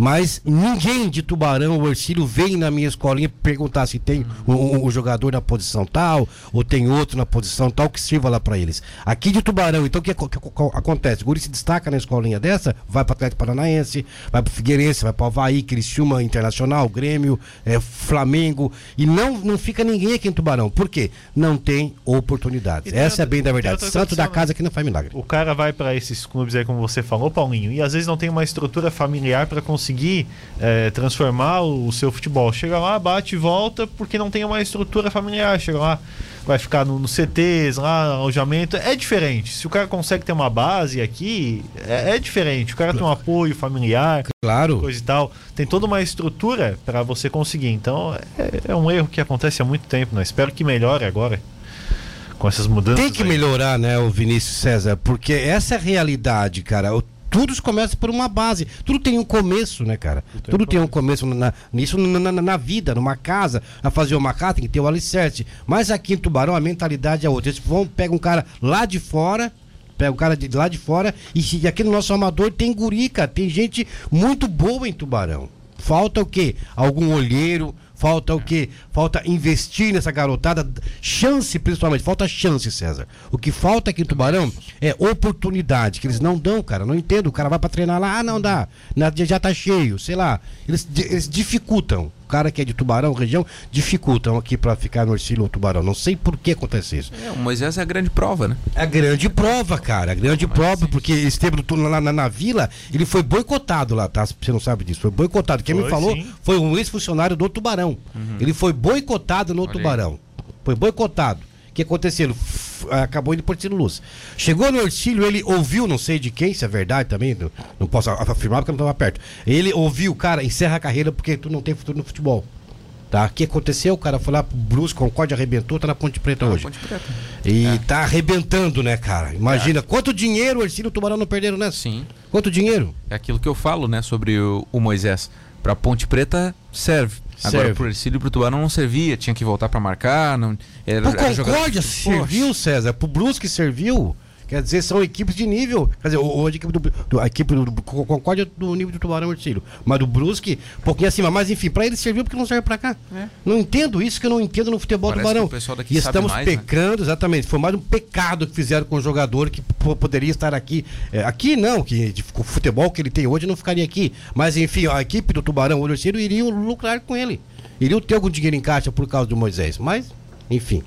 [SPEAKER 6] Mas ninguém de Tubarão ou Ercílio vem na minha escolinha perguntar se tem um, um- um jogador na posição tal ou tem outro na posição tal que sirva lá para eles. Aqui de Tubarão, então o que, que- que- que acontece? O Guri se destaca na escolinha dessa, vai para Atlético Paranaense, vai para Figueirense, vai para Havaí, Criciúma Internacional, Grêmio, é, Flamengo e não, não fica ninguém aqui em Tubarão. Por quê? Não tem oportunidades. Essa é bem da verdade. Santo da
[SPEAKER 2] condição,
[SPEAKER 6] casa que não faz milagre.
[SPEAKER 2] o cara vai para esses clubes aí, como você falou, Paulinho, e às vezes não tem uma estrutura familiar para conseguir é, transformar o, seu futebol. Chega lá, bate e volta, porque não tem uma estrutura familiar. Chega lá, vai ficar no, no CTs, lá, alojamento. É diferente. Se o cara consegue ter uma base aqui, é, é diferente. O cara tem um apoio familiar,
[SPEAKER 6] Claro.
[SPEAKER 2] coisa e tal. Tem toda uma estrutura para você conseguir. Então, é, é um erro que acontece há muito tempo. Né? Espero que melhore agora. Com essas mudanças.
[SPEAKER 6] Tem que
[SPEAKER 2] aí.
[SPEAKER 6] melhorar, né, o Vinícius César, porque essa é a realidade, cara. O- Tudo começa por uma base. Tudo tem um começo, né, cara? Tudo tem um começo na, nisso na, na- na vida, numa casa. A fazer uma casa tem que ter o alicerce. Mas aqui em Tubarão a mentalidade é outra. Eles vão, pega um cara lá de fora. Pega um cara de lá de fora e, e aqui no nosso amador tem guri, cara. Tem gente muito boa em Tubarão. Falta o quê? Algum olheiro, falta o quê? Falta investir nessa garotada, chance principalmente, falta chance, César. O que falta aqui em Tubarão é oportunidade, que eles não dão, cara. Não entendo. O cara vai pra treinar lá, ah, não dá. Já tá cheio, sei lá. Eles, eles dificultam. O cara que é de Tubarão, região, dificultam aqui pra ficar no Ercílio ou Tubarão. Não sei por que acontece isso.
[SPEAKER 1] É, o Moisés é a grande prova, né?
[SPEAKER 6] É a grande prova, cara. A grande prova, porque ele esteve no turno lá na, na vila, ele foi boicotado lá, tá? Você não sabe disso. Foi boicotado. Quem me
[SPEAKER 2] Foi,
[SPEAKER 6] falou
[SPEAKER 2] sim.
[SPEAKER 6] foi um ex-funcionário do Tubarão. Ele foi boicotado no
[SPEAKER 1] Olha aí.
[SPEAKER 6] Tubarão. Foi boicotado. Que aconteceu? Acabou indo por Luz. Chegou no Ercílio, ele ouviu, não sei de quem, se é verdade também, não, não posso afirmar porque eu não estava perto. Ele ouviu, cara, encerra a carreira porque tu não tem futuro no futebol. Tá? O que aconteceu? O cara foi lá pro Brusco, Concorde arrebentou, tá na Ponte Preta hoje.
[SPEAKER 1] Ponte Preta.
[SPEAKER 6] E
[SPEAKER 1] É.
[SPEAKER 6] tá arrebentando, né, cara? Imagina, quanto dinheiro o Ercílio e o Tubarão não perderam nessa?
[SPEAKER 1] Sim.
[SPEAKER 6] Quanto dinheiro?
[SPEAKER 1] É aquilo que eu falo, né, sobre o, o Moisés. Pra Ponte Preta serve. Agora
[SPEAKER 6] Serve.
[SPEAKER 1] pro Ercílio e pro Tubarão não servia, tinha que voltar pra marcar, não era,
[SPEAKER 6] Pro
[SPEAKER 1] era jogador-
[SPEAKER 6] Concórdia
[SPEAKER 1] Poxa.
[SPEAKER 6] serviu, César. Pro Brusque serviu. Quer dizer, são equipes de nível. Quer dizer, hoje a equipe do, do- a equipe do, do Concórdia é do nível do Tubarão e Ercílio. Mas do Brusque, um pouquinho acima. Mas enfim, pra ele serviu porque não serve pra cá.
[SPEAKER 1] É.
[SPEAKER 6] Não entendo isso que eu não entendo no futebol
[SPEAKER 1] Parece
[SPEAKER 6] do Tubarão.
[SPEAKER 1] que o pessoal daqui
[SPEAKER 6] E estamos
[SPEAKER 1] mais, né?
[SPEAKER 6] pecando, exatamente. Foi mais um pecado que fizeram com o jogador que po- poderia estar aqui. É, aqui não, que o futebol que ele tem hoje não ficaria aqui. Mas enfim, a equipe do Tubarão ou do Ercílio iriam lucrar com ele. Iriam ter algum dinheiro em caixa por causa do Moisés. Mas enfim.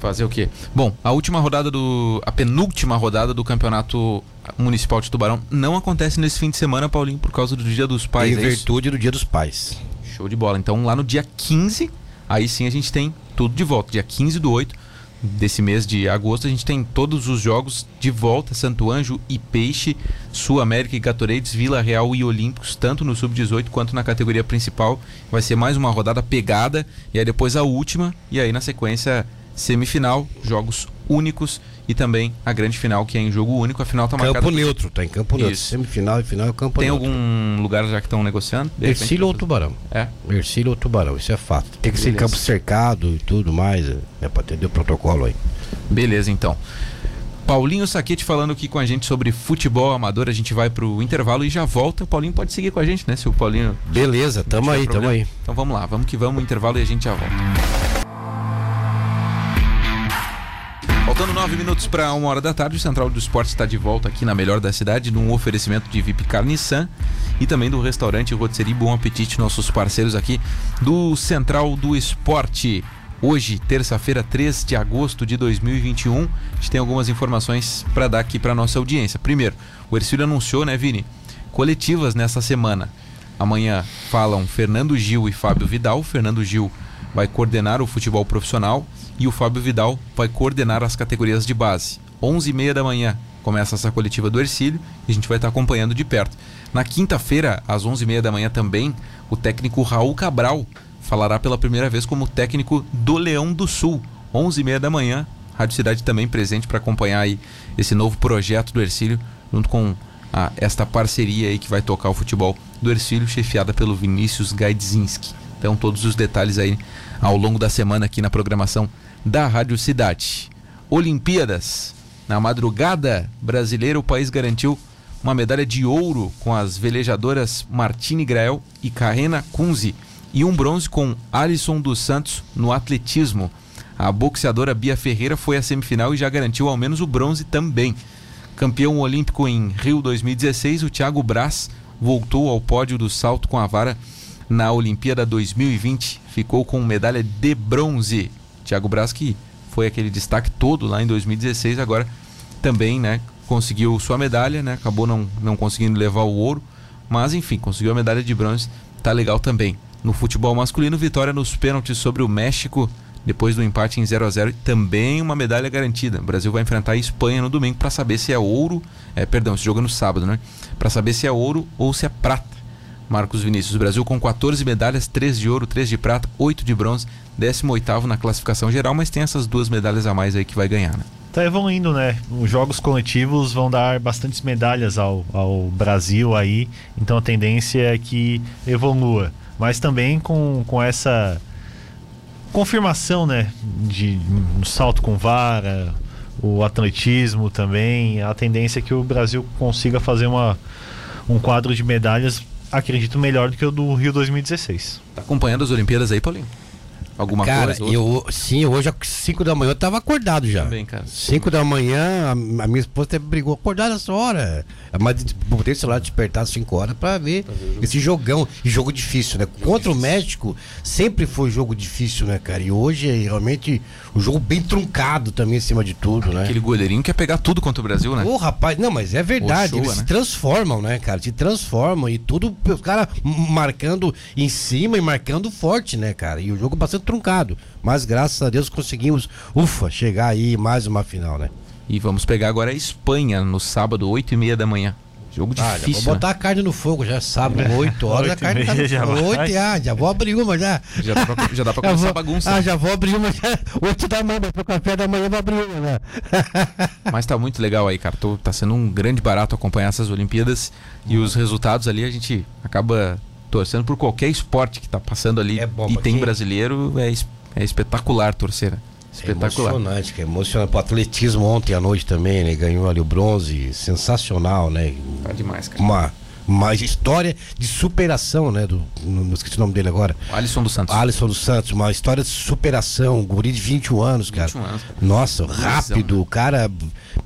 [SPEAKER 1] Fazer o quê? Bom, a última rodada do. A penúltima rodada do campeonato municipal de Tubarão não acontece nesse fim de semana, Paulinho, por causa do Dia dos Pais.
[SPEAKER 6] em
[SPEAKER 1] é isso?
[SPEAKER 6] virtude do Dia dos Pais.
[SPEAKER 1] Show de bola. Então lá no dia 15, aí sim a gente tem tudo de volta. Dia 15 do 8 desse mês de agosto, a gente tem todos os jogos de volta: Santo Anjo e Peixe, Sul América e Gatorades, Vila Real e Olímpicos, tanto no sub-18 quanto na categoria principal. Vai ser mais uma rodada pegada, e aí depois a última, e aí na sequência semifinal, jogos únicos e também a grande final que é em jogo único. A final tá marcada.
[SPEAKER 6] Campo neutro, tá em campo neutro.
[SPEAKER 1] Isso.
[SPEAKER 6] Semifinal e final é campo
[SPEAKER 1] Tem
[SPEAKER 6] neutro.
[SPEAKER 1] algum lugar já que estão negociando?
[SPEAKER 6] Ercílio ou Tubarão?
[SPEAKER 1] É.
[SPEAKER 6] Ercílio ou Tubarão, isso é fato. Tem que ser em
[SPEAKER 1] Beleza.
[SPEAKER 6] campo cercado e tudo mais, é pra atender o protocolo aí.
[SPEAKER 1] Beleza, então. Paulinho Saquete falando aqui com a gente sobre futebol amador. A gente vai pro intervalo e já volta. O Paulinho pode seguir com a gente, né? Se o Paulinho.
[SPEAKER 6] Beleza, tamo aí, tamo
[SPEAKER 1] problema.
[SPEAKER 6] aí.
[SPEAKER 1] Então vamos lá, vamos que vamos, intervalo e a gente já volta. Faltando nove minutos para uma hora da tarde, o Central do Esporte está de volta aqui na melhor da cidade, num oferecimento de VIP Car Nissan e também do restaurante Rotisserie Bom Apetite, nossos parceiros aqui do Central do Esporte. Hoje, terça-feira, 3 de agosto de 2021, a gente tem algumas informações para dar aqui para nossa audiência. Primeiro, o Ercílio anunciou, né, Vini? Coletivas nessa semana. Amanhã falam Fernando Gil e Fábio Vidal. Fernando Gil vai coordenar o futebol profissional e o Fábio Vidal vai coordenar as categorias de base. 11h30 da manhã começa essa coletiva do Ercílio e a gente vai estar acompanhando de perto. Na quinta-feira, às 11h30 da manhã também, o técnico Raul Cabral falará pela primeira vez como técnico do Leão do Sul. 11h30 da manhã, Rádio Cidade também presente para acompanhar aí esse novo projeto do Ercílio, junto com a- esta parceria aí que vai tocar o futebol do Ercílio, chefiada pelo Vinícius Gaidzinski. Então, todos os detalhes aí ao longo da semana aqui na programação da Rádio Cidade. Olimpíadas. Na madrugada brasileira, o país garantiu uma medalha de ouro com as velejadoras Martine Grael e Carrena Kunze e um bronze com Alisson dos Santos no atletismo. A boxeadora Bia Ferreira foi à semifinal e já garantiu ao menos o bronze também. Campeão olímpico em Rio 2016, o Thiago Braz voltou ao pódio do salto com a vara na Olimpíada 2020. Ficou com medalha de bronze. Thiago Braz que foi aquele destaque todo lá em 2016, agora também, né, conseguiu sua medalha, né, acabou não, não conseguindo levar o ouro, mas enfim, conseguiu a medalha de bronze, tá legal também. No futebol masculino, vitória nos pênaltis sobre o México, depois do empate em 0 a 0 e também uma medalha garantida. O Brasil vai enfrentar a Espanha no domingo para saber se é ouro, é, perdão, esse jogo é no sábado, né? Para saber se é ouro ou se é prata. Marcos Vinícius, Brasil com 14 medalhas, 3 de ouro, 3 de prata, 8 de bronze, 18º na classificação geral, mas tem essas duas medalhas a mais aí que vai ganhar, né?
[SPEAKER 2] Tá evoluindo, né? Os jogos coletivos vão dar bastantes medalhas ao, ao Brasil aí, então a tendência é que evolua. Mas também com, com essa confirmação, né? De um salto com vara, o atletismo também, a tendência é que o Brasil consiga fazer uma, um quadro de medalhas, acredito, melhor do que o do Rio 2016.
[SPEAKER 1] Tá acompanhando as Olimpíadas aí, Paulinho? Alguma
[SPEAKER 6] cara,
[SPEAKER 1] coisa? outra?
[SPEAKER 6] eu sim, hoje às 5 da manhã eu tava acordado já.
[SPEAKER 1] Também, cara.
[SPEAKER 6] 5 da manhã, a, a minha esposa até brigou, acordar nessa hora. Mas botei o celular despertar às 5 horas pra ver esse jogão. E jogo difícil, né? Contra o México, sempre foi jogo difícil, né, cara? E hoje é realmente um jogo bem truncado também, acima de tudo, né?
[SPEAKER 1] Aquele goleirinho quer pegar tudo contra o Brasil, né?
[SPEAKER 6] Ô, rapaz, não, mas é verdade. Eles
[SPEAKER 1] né?
[SPEAKER 6] se transformam, né, cara? Se transformam e tudo, os caras marcando em cima e marcando forte, né, cara? E o jogo bastante truncado. Mas graças a Deus conseguimos, ufa, chegar aí mais uma final, né?
[SPEAKER 1] E vamos pegar agora a Espanha no sábado, 8 e meia da manhã. Jogo
[SPEAKER 6] Ah, já
[SPEAKER 1] difícil.
[SPEAKER 6] vou
[SPEAKER 1] né?
[SPEAKER 6] botar a carne no fogo já, sábado, 8 horas, a
[SPEAKER 2] Oito e
[SPEAKER 6] carne tá no
[SPEAKER 2] já
[SPEAKER 6] fogo.
[SPEAKER 2] vai.
[SPEAKER 6] 8 ah, já vou abrir uma já.
[SPEAKER 1] Já dá pra, já dá pra
[SPEAKER 6] Já
[SPEAKER 1] começar
[SPEAKER 6] vou-
[SPEAKER 1] a bagunça.
[SPEAKER 6] Ah, já vou abrir uma já. 8 da manhã, pro café da manhã eu vou abrir uma, né?
[SPEAKER 1] Mas tá muito legal aí, cara. Tô- tá sendo um grande barato acompanhar essas Olimpíadas e os resultados ali a gente acaba torcendo por qualquer esporte que tá passando ali
[SPEAKER 6] É bom,
[SPEAKER 1] e tem brasileiro, é, é espetacular torcer. Né? Espetacular.
[SPEAKER 6] É emocionante, que é emocionante. O atletismo ontem à noite também, né? Ganhou ali o bronze, sensacional, né?
[SPEAKER 1] Tá demais, cara.
[SPEAKER 6] Uma, uma história de superação, né? Do, não, não esqueci o nome dele agora.
[SPEAKER 1] O Alisson dos Santos.
[SPEAKER 6] Alisson dos Santos, uma história de superação, um guri de 21 anos, cara.
[SPEAKER 1] 21 anos, cara.
[SPEAKER 6] Nossa, rápido, o cara.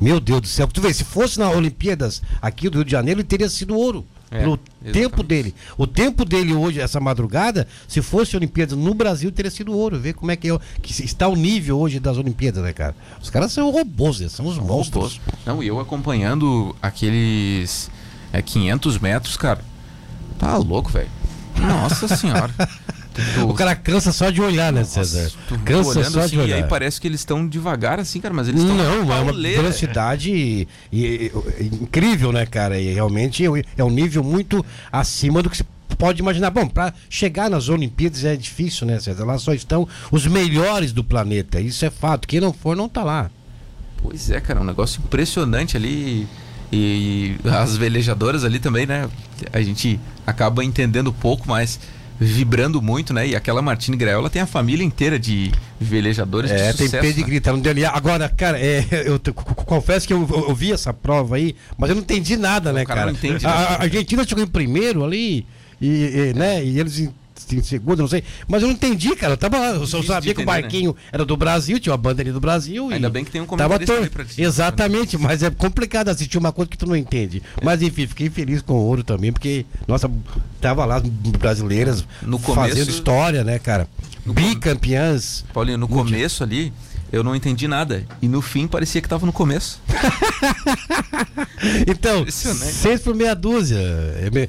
[SPEAKER 6] Meu Deus do céu. Tu vê, se fosse na Olimpíadas aqui do Rio de Janeiro, ele teria sido ouro. É, pelo exatamente. tempo dele. O tempo dele hoje, essa madrugada, se fosse Olimpíadas no Brasil, teria sido ouro. Ver como é que, é, que está o nível hoje das Olimpíadas, né, cara? Os caras são robôs, né? são os são monstros. Robôs.
[SPEAKER 1] Não, e eu acompanhando aqueles é, 500 metros, cara. Tá louco, velho. Nossa senhora.
[SPEAKER 6] O cara cansa só de olhar, né, César? Nossa, cansa só assim, de olhar.
[SPEAKER 1] E aí parece que eles estão devagar assim, cara, mas eles
[SPEAKER 6] estão Não, é uma velocidade e, e, e, incrível, né, cara? E realmente é um nível muito acima do que se pode imaginar. Bom, para chegar nas Olimpíadas é difícil, né, César? Lá só estão os melhores do planeta. Isso é fato. Quem não for, não tá lá.
[SPEAKER 1] Pois é, cara, um negócio impressionante ali. E as velejadoras ali também, né? A gente acaba entendendo pouco mais vibrando muito, né? E aquela Martine Graiola tem a família inteira de velejadores
[SPEAKER 6] é,
[SPEAKER 1] de sucesso.
[SPEAKER 6] tem pedigree,
[SPEAKER 1] né?
[SPEAKER 6] tá no DNA. Agora, cara, é, eu, confesso que eu, eu, eu, vi essa prova aí, mas eu não entendi nada, o né, cara? cara? Não entende, a, a Argentina chegou em primeiro ali, e, e né, e eles em segundo, não sei. Mas eu não entendi, cara. Eu, tava, eu só sabia que o né? barquinho né? era do Brasil, tinha uma bandeirinha do Brasil.
[SPEAKER 1] Ainda bem que tem um comentarista
[SPEAKER 6] tava pra Exatamente, mas é complicado assistir uma coisa que tu não entende. É. Mas enfim, fiquei feliz com o ouro também, porque, nossa, tava lá brasileiras no começo, fazendo história, né, cara? Bicampeãs.
[SPEAKER 1] Paulinho, no começo ali, eu não entendi nada. E no fim parecia que tava no começo.
[SPEAKER 6] então, seis por meia dúzia. É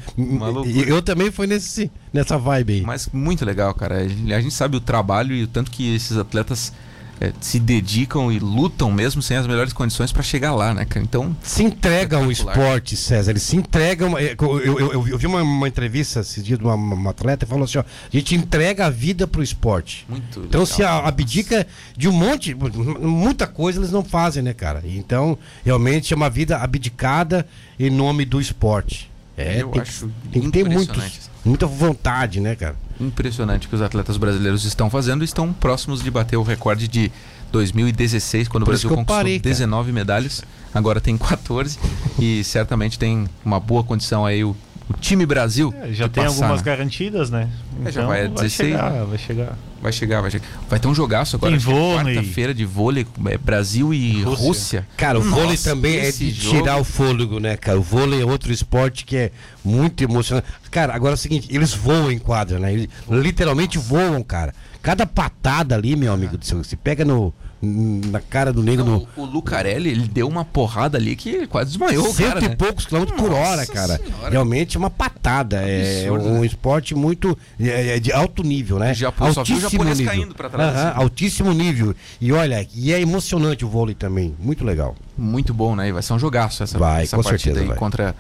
[SPEAKER 6] eu também fui nesse, nessa vibe aí.
[SPEAKER 1] Mas muito legal, cara. A gente sabe o trabalho e o tanto que esses atletas é, se dedicam e lutam mesmo sem as melhores condições para chegar lá, né, cara? Então.
[SPEAKER 6] Se entregam o esporte, César. Eles se entregam. É, eu, eu, eu, eu vi uma, uma, entrevista esse dia de uma, uma, atleta e falou assim: ó, a gente entrega a vida pro esporte. Muito Então, legal, se abdica de um monte, muita coisa eles não fazem, né, cara? Então, realmente é uma vida abdicada em nome do esporte. É, eu tem, acho tem que ter muitos, muita vontade, né, cara?
[SPEAKER 1] impressionante que os atletas brasileiros estão fazendo estão próximos de bater o recorde de 2016, quando Por o Brasil conquistou parei, 19 medalhas. Agora tem 14 e certamente tem uma boa condição aí o, o time Brasil.
[SPEAKER 2] É, já tem passar, algumas né? garantidas, né?
[SPEAKER 1] Então, é, já vai a 16.
[SPEAKER 2] Vai chegar, vai chegar.
[SPEAKER 1] Vai chegar, vai chegar. Vai ter um jogaço agora. Quarta-feira de vôlei, é Brasil e Rússia. Rússia.
[SPEAKER 6] Cara, o Nossa, vôlei também é de jogo... tirar o fôlego, né, cara? O vôlei é outro esporte que é muito emocionante. Cara, agora é o seguinte, eles voam em quadra, né? Eles literalmente voam, cara. Cada patada ali, meu amigo do céu, se pega no, na cara do negro. Não,
[SPEAKER 1] no... O Lucarelli, ele deu uma porrada ali que quase desmaiou, Cento cara.
[SPEAKER 6] E né? poucos quilômetros por hora, cara. Senhora. Realmente é uma patada. É Absurdo, um né? esporte muito é, é de alto nível, né?
[SPEAKER 1] Já, altíssimo nível. caindo pra trás.
[SPEAKER 6] Uhum, altíssimo nível. E olha, e é emocionante o vôlei também. Muito legal.
[SPEAKER 1] Muito bom, né? E vai ser um jogaço essa,
[SPEAKER 6] vai,
[SPEAKER 1] essa
[SPEAKER 6] com partida certeza,
[SPEAKER 1] aí
[SPEAKER 6] vai.
[SPEAKER 1] contra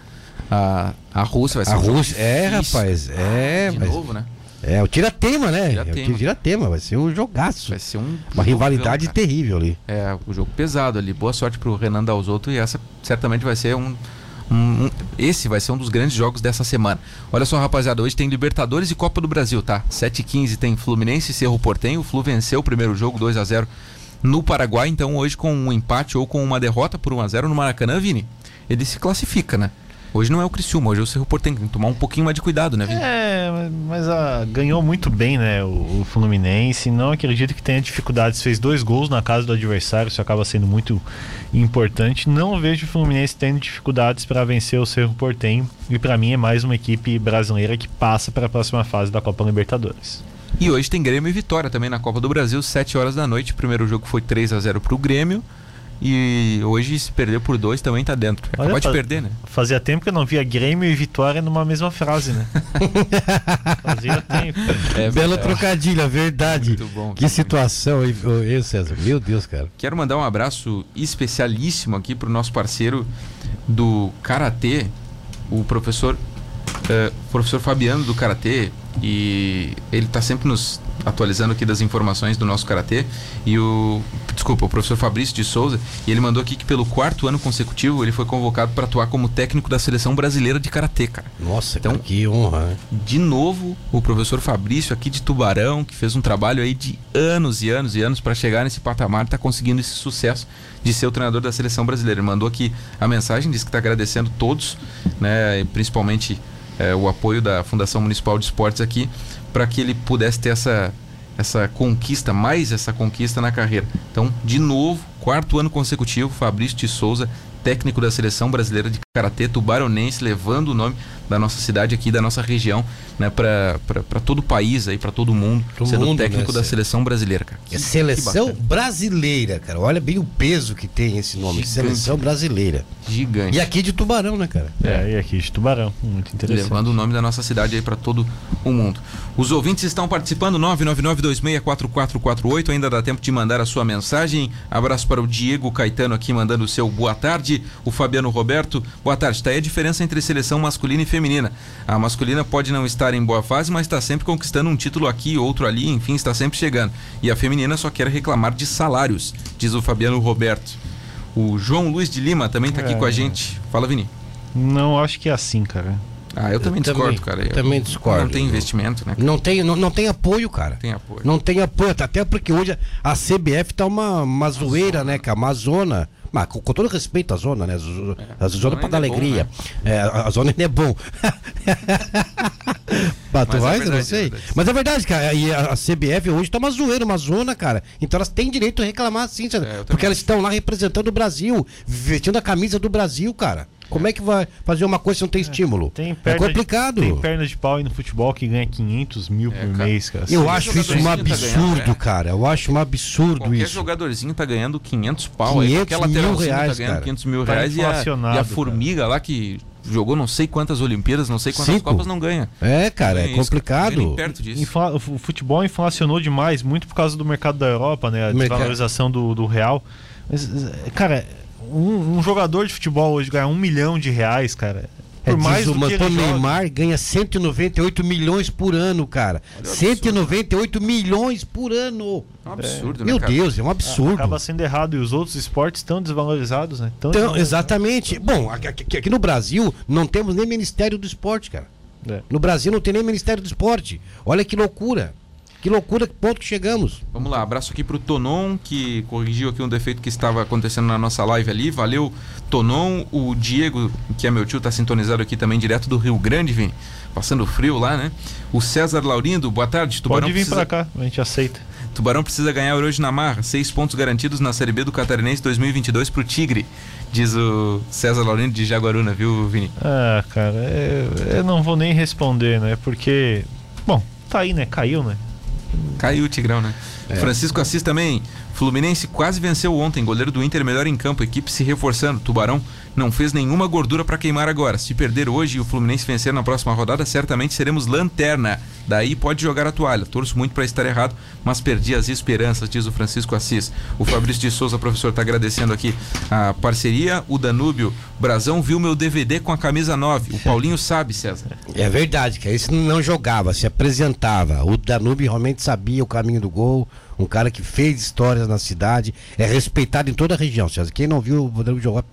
[SPEAKER 1] a, a Rússia. Vai ser
[SPEAKER 6] a um Rússia, é, rapaz. É,
[SPEAKER 1] de mas... novo, né?
[SPEAKER 6] É, o tira-tema, né? Tira-tema. É tira-tema, vai ser um jogaço.
[SPEAKER 1] Vai ser um
[SPEAKER 6] uma rivalidade terrível ali.
[SPEAKER 1] É, o jogo pesado ali. Boa sorte pro Renan Dalzotto e essa certamente vai ser um, um, um, esse vai ser um dos grandes jogos dessa semana. Olha só, rapaziada, hoje tem Libertadores e Copa do Brasil, tá? 7h15 tem Fluminense e Cerro Portenho. O Flu venceu o primeiro jogo 2 a 0 no Paraguai, então hoje com um empate ou com uma derrota por 1 a 0 no Maracanã, Vini, ele se classifica, né? Hoje não é o Criciúma, hoje é o Cerro Portenho. Tem que tomar um pouquinho mais de cuidado, né, Vini?
[SPEAKER 2] É, mas ah, ganhou muito bem, né, o, o, Fluminense. Não acredito que tenha dificuldades. Fez dois gols na casa do adversário, isso acaba sendo muito importante. Não vejo o Fluminense tendo dificuldades para vencer o Cerro Portenho. E para mim é mais uma equipe brasileira que passa para a próxima fase da Copa Libertadores.
[SPEAKER 1] E hoje tem Grêmio e Vitória também na Copa do Brasil, 7 horas da noite. O primeiro jogo foi 3 a 0 para o Grêmio. E hoje se perdeu por dois também tá dentro. Acabou Olha, de perder, né?
[SPEAKER 2] Fazia tempo que eu não via Grêmio e Vitória numa mesma frase, né?
[SPEAKER 6] fazia tempo. É, Bela é. trocadilha, verdade. Muito bom. Que situação aí, César. Meu Deus, cara.
[SPEAKER 1] Quero mandar um abraço especialíssimo aqui pro nosso parceiro do Karatê, o professor, uh, professor Fabiano do Karatê. E ele está sempre nos atualizando aqui das informações do nosso karatê. E o. Desculpa, o professor Fabrício de Souza. E ele mandou aqui que pelo quarto ano consecutivo ele foi convocado para atuar como técnico da seleção brasileira de karatê, cara.
[SPEAKER 6] Nossa, então, cara, que honra. Né?
[SPEAKER 1] De novo, o professor Fabrício aqui de Tubarão, que fez um trabalho aí de anos e anos e anos para chegar nesse patamar, está conseguindo esse sucesso de ser o treinador da seleção brasileira. Ele mandou aqui a mensagem, disse que está agradecendo todos, né, principalmente é, o apoio da Fundação Municipal de Esportes aqui para que ele pudesse ter essa, essa conquista, mais essa conquista na carreira. Então, de novo, quarto ano consecutivo, Fabrício de Souza, técnico da seleção brasileira de karatê tubaronense, levando o nome da nossa cidade aqui, da nossa região, né, para todo o país aí, para todo mundo,
[SPEAKER 6] Pro
[SPEAKER 1] sendo
[SPEAKER 6] mundo,
[SPEAKER 1] técnico
[SPEAKER 6] né,
[SPEAKER 1] da seleção brasileira, cara.
[SPEAKER 6] É seleção
[SPEAKER 1] bacana.
[SPEAKER 6] brasileira, cara. Olha bem o peso que tem esse nome.
[SPEAKER 1] Gigante.
[SPEAKER 6] Seleção brasileira.
[SPEAKER 1] Gigante.
[SPEAKER 6] E aqui de Tubarão, né, cara?
[SPEAKER 2] É, e aqui de Tubarão. Muito interessante.
[SPEAKER 1] Levando o nome da nossa cidade aí para todo o mundo. Os ouvintes estão participando, 999264448. Ainda dá tempo de mandar a sua mensagem. Abraço para o Diego Caetano aqui mandando o seu boa tarde. O Fabiano Roberto, boa tarde. Tá aí a diferença entre seleção masculina e feminina. A masculina pode não estar em boa fase, mas está sempre conquistando um título aqui, outro ali, enfim, está sempre chegando. E a feminina só quer reclamar de salários, diz o Fabiano Roberto. O João Luiz de Lima também está aqui
[SPEAKER 2] É.
[SPEAKER 1] com a gente. Fala, Vini.
[SPEAKER 2] Não acho que é assim, cara.
[SPEAKER 1] Ah, eu também
[SPEAKER 6] Eu
[SPEAKER 1] discordo,
[SPEAKER 6] também-
[SPEAKER 1] cara.
[SPEAKER 6] eu também discordo.
[SPEAKER 1] Não tem investimento, né?
[SPEAKER 6] Não tem, não, não tem apoio, cara.
[SPEAKER 1] Tem apoio.
[SPEAKER 6] Não tem apoio, até porque hoje a CBF tá uma, uma zoeira, né, cara? Uma zona. Mas com, com todo respeito à zona, né? zo- A zona
[SPEAKER 1] zona
[SPEAKER 6] pra dar
[SPEAKER 1] é bom,
[SPEAKER 6] alegria. É, a, a zona ainda é bom. Mas tu
[SPEAKER 1] é verdade,
[SPEAKER 6] não
[SPEAKER 1] é
[SPEAKER 6] sei. Mas é verdade, cara. E a, a CBF hoje tá uma zoeira, uma zona, cara. Então elas têm direito a reclamar sim, sabe?
[SPEAKER 1] É, eu também
[SPEAKER 6] porque elas estão lá representando o Brasil, vestindo a camisa do Brasil, cara. Como é que vai fazer uma coisa se não tem estímulo?
[SPEAKER 2] Tem
[SPEAKER 6] é complicado.
[SPEAKER 2] De, tem perna de pau aí no futebol que ganha 500 mil
[SPEAKER 1] É,
[SPEAKER 2] por
[SPEAKER 1] cara.
[SPEAKER 2] mês, cara.
[SPEAKER 6] Eu
[SPEAKER 1] Sim,
[SPEAKER 6] acho isso um
[SPEAKER 1] jogadorzinho tá
[SPEAKER 6] absurdo,
[SPEAKER 1] ganhando, é.
[SPEAKER 6] cara. Eu acho um absurdo
[SPEAKER 1] Qualquer
[SPEAKER 6] isso.
[SPEAKER 1] jogadorzinho tá ganhando 500 pau aí.
[SPEAKER 6] 500
[SPEAKER 1] Qualquer
[SPEAKER 6] mil
[SPEAKER 1] lateralzinho
[SPEAKER 6] reais,
[SPEAKER 1] tá ganhando
[SPEAKER 6] cara.
[SPEAKER 1] 500 mil
[SPEAKER 2] Tá
[SPEAKER 1] reais e a,
[SPEAKER 2] inflacionado,
[SPEAKER 1] e a
[SPEAKER 2] cara.
[SPEAKER 1] formiga lá que jogou não sei quantas Olimpíadas, não sei quantas
[SPEAKER 6] Cinco.
[SPEAKER 1] Copas não ganha.
[SPEAKER 6] É, cara, é
[SPEAKER 1] ganha cara. Não
[SPEAKER 6] complicado.
[SPEAKER 2] Infla- o fu- futebol inflacionou demais, muito por causa do mercado da Europa, né? A
[SPEAKER 6] Mercado.
[SPEAKER 2] desvalorização do, do real. Mas, cara, um, um jogador de futebol hoje ganhar um milhão de reais, cara.
[SPEAKER 6] É,
[SPEAKER 2] Por mais
[SPEAKER 6] diz
[SPEAKER 2] do
[SPEAKER 6] o
[SPEAKER 2] que ele
[SPEAKER 6] Antônio
[SPEAKER 2] joga.
[SPEAKER 6] Neymar ganha 198 milhões por ano, cara. 198 milhões por ano.
[SPEAKER 1] É um absurdo, né,
[SPEAKER 6] Meu
[SPEAKER 1] cara?
[SPEAKER 6] Deus, é um absurdo.
[SPEAKER 2] Acaba sendo errado. E os outros esportes estão desvalorizados, né? Tão
[SPEAKER 6] Então, exatamente. Bom, aqui, aqui- aqui no Brasil não temos nem Ministério do Esporte, cara.
[SPEAKER 2] É.
[SPEAKER 6] No Brasil não tem nem Ministério do Esporte. Olha que loucura. Que loucura, que ponto que chegamos.
[SPEAKER 1] Vamos lá, abraço aqui pro Tonon, que corrigiu aqui um defeito que estava acontecendo na nossa live ali. Valeu, Tonon. O Diego, que é meu tio, tá sintonizado aqui também, direto do Rio Grande, Vini. Passando frio lá, né? O César Laurindo, boa tarde. Tubarão
[SPEAKER 2] Pode vir
[SPEAKER 1] precisa...
[SPEAKER 2] pra cá, a gente aceita.
[SPEAKER 1] Tubarão precisa ganhar hoje na marra. Seis pontos garantidos na Série B do Catarinense 2022 pro Tigre. Diz o César Laurindo de Jaguaruna, viu, Vini?
[SPEAKER 2] Ah, cara, é- eu não vou nem responder, né? Porque, bom, tá aí, né? Caiu, né?
[SPEAKER 1] Caiu o Tigrão, né? Francisco Assis também. Fluminense quase venceu ontem. Goleiro do Inter melhor em campo. Equipe se reforçando. Tubarão não fez nenhuma gordura para queimar agora. Se perder hoje e o Fluminense vencer na próxima rodada, certamente seremos lanterna. Daí pode jogar a toalha. Torço muito para estar errado, mas perdi as esperanças, diz o Francisco Assis. O Fabrício de Souza, professor, está agradecendo aqui a parceria. O Danúbio Brazão viu meu DVD com a camisa 9. O Paulinho sabe, César.
[SPEAKER 6] É verdade, que esse não jogava, se apresentava. O Danube realmente sabia o caminho do gol, um cara que fez histórias na cidade, é respeitado em toda a região. César. Quem não viu o Danube jogar,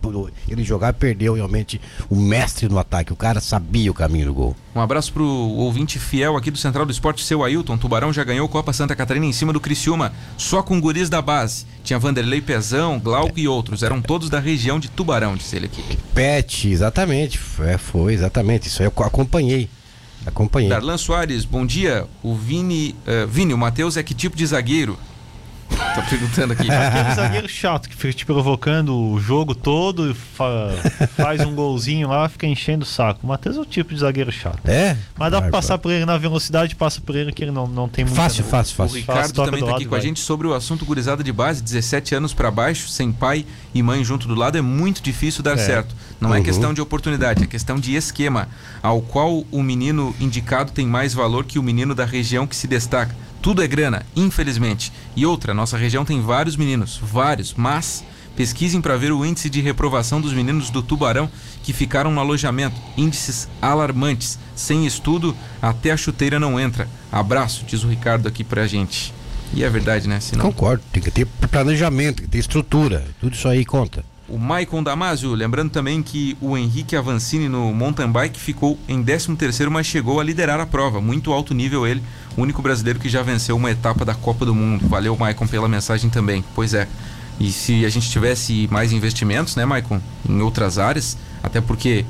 [SPEAKER 6] ele jogar, perdeu realmente o mestre no ataque. O cara sabia o caminho do gol.
[SPEAKER 1] Um abraço pro ouvinte fiel aqui do Central do Esporte, seu Ailton. Tubarão já ganhou Copa Santa Catarina em cima do Criciúma, só com guris da base. Tinha Vanderlei Pezão, Glauco e outros. Eram todos da região de Tubarão, disse ele aqui.
[SPEAKER 6] Pet, exatamente. É, foi, exatamente. Isso aí eu acompanhei. Acompanhei.
[SPEAKER 1] Darlan Soares, bom dia. O Vini. eh, Vini, o Matheus é que tipo de zagueiro? Tá perguntando aqui.
[SPEAKER 2] Aquele zagueiro chato que fica te provocando o jogo todo, e fa- faz um golzinho lá, fica enchendo o saco. O Matheus é o tipo de zagueiro chato.
[SPEAKER 6] É?
[SPEAKER 2] Mas dá pra
[SPEAKER 6] Vai,
[SPEAKER 2] passar
[SPEAKER 6] vai.
[SPEAKER 2] por ele na velocidade, passa por ele que ele não, não tem muito.
[SPEAKER 6] Fácil, fácil,
[SPEAKER 1] O
[SPEAKER 6] fácil.
[SPEAKER 1] Ricardo
[SPEAKER 2] toca
[SPEAKER 1] também tá aqui
[SPEAKER 2] lado,
[SPEAKER 1] com a
[SPEAKER 2] vai.
[SPEAKER 1] gente sobre o assunto gurizada de base, 17 anos pra baixo, sem pai e mãe junto do lado, é muito difícil dar
[SPEAKER 2] É.
[SPEAKER 1] certo. Não é
[SPEAKER 6] Uhum.
[SPEAKER 1] questão de oportunidade, é questão de esquema, ao qual o menino indicado tem mais valor que o menino da região que se destaca. Tudo é grana, infelizmente. E outra, nossa região tem vários meninos, vários, mas pesquisem para ver o índice de reprovação dos meninos do Tubarão que ficaram no alojamento. Índices alarmantes. Sem estudo, até a chuteira não entra. Abraço, diz o Ricardo aqui pra gente. E é verdade, né? Senão...
[SPEAKER 6] Concordo, tem que ter planejamento, tem que ter estrutura. Tudo isso aí conta.
[SPEAKER 1] O Maicon Damasio, lembrando também que o Henrique Avancini no mountain bike ficou em 13º, mas chegou a liderar a prova. Muito alto nível ele, o único brasileiro que já venceu uma etapa da Copa do Mundo. Valeu, Maicon, pela mensagem também. Pois é. E se a gente tivesse mais investimentos, né, Maicon, em outras áreas, até porque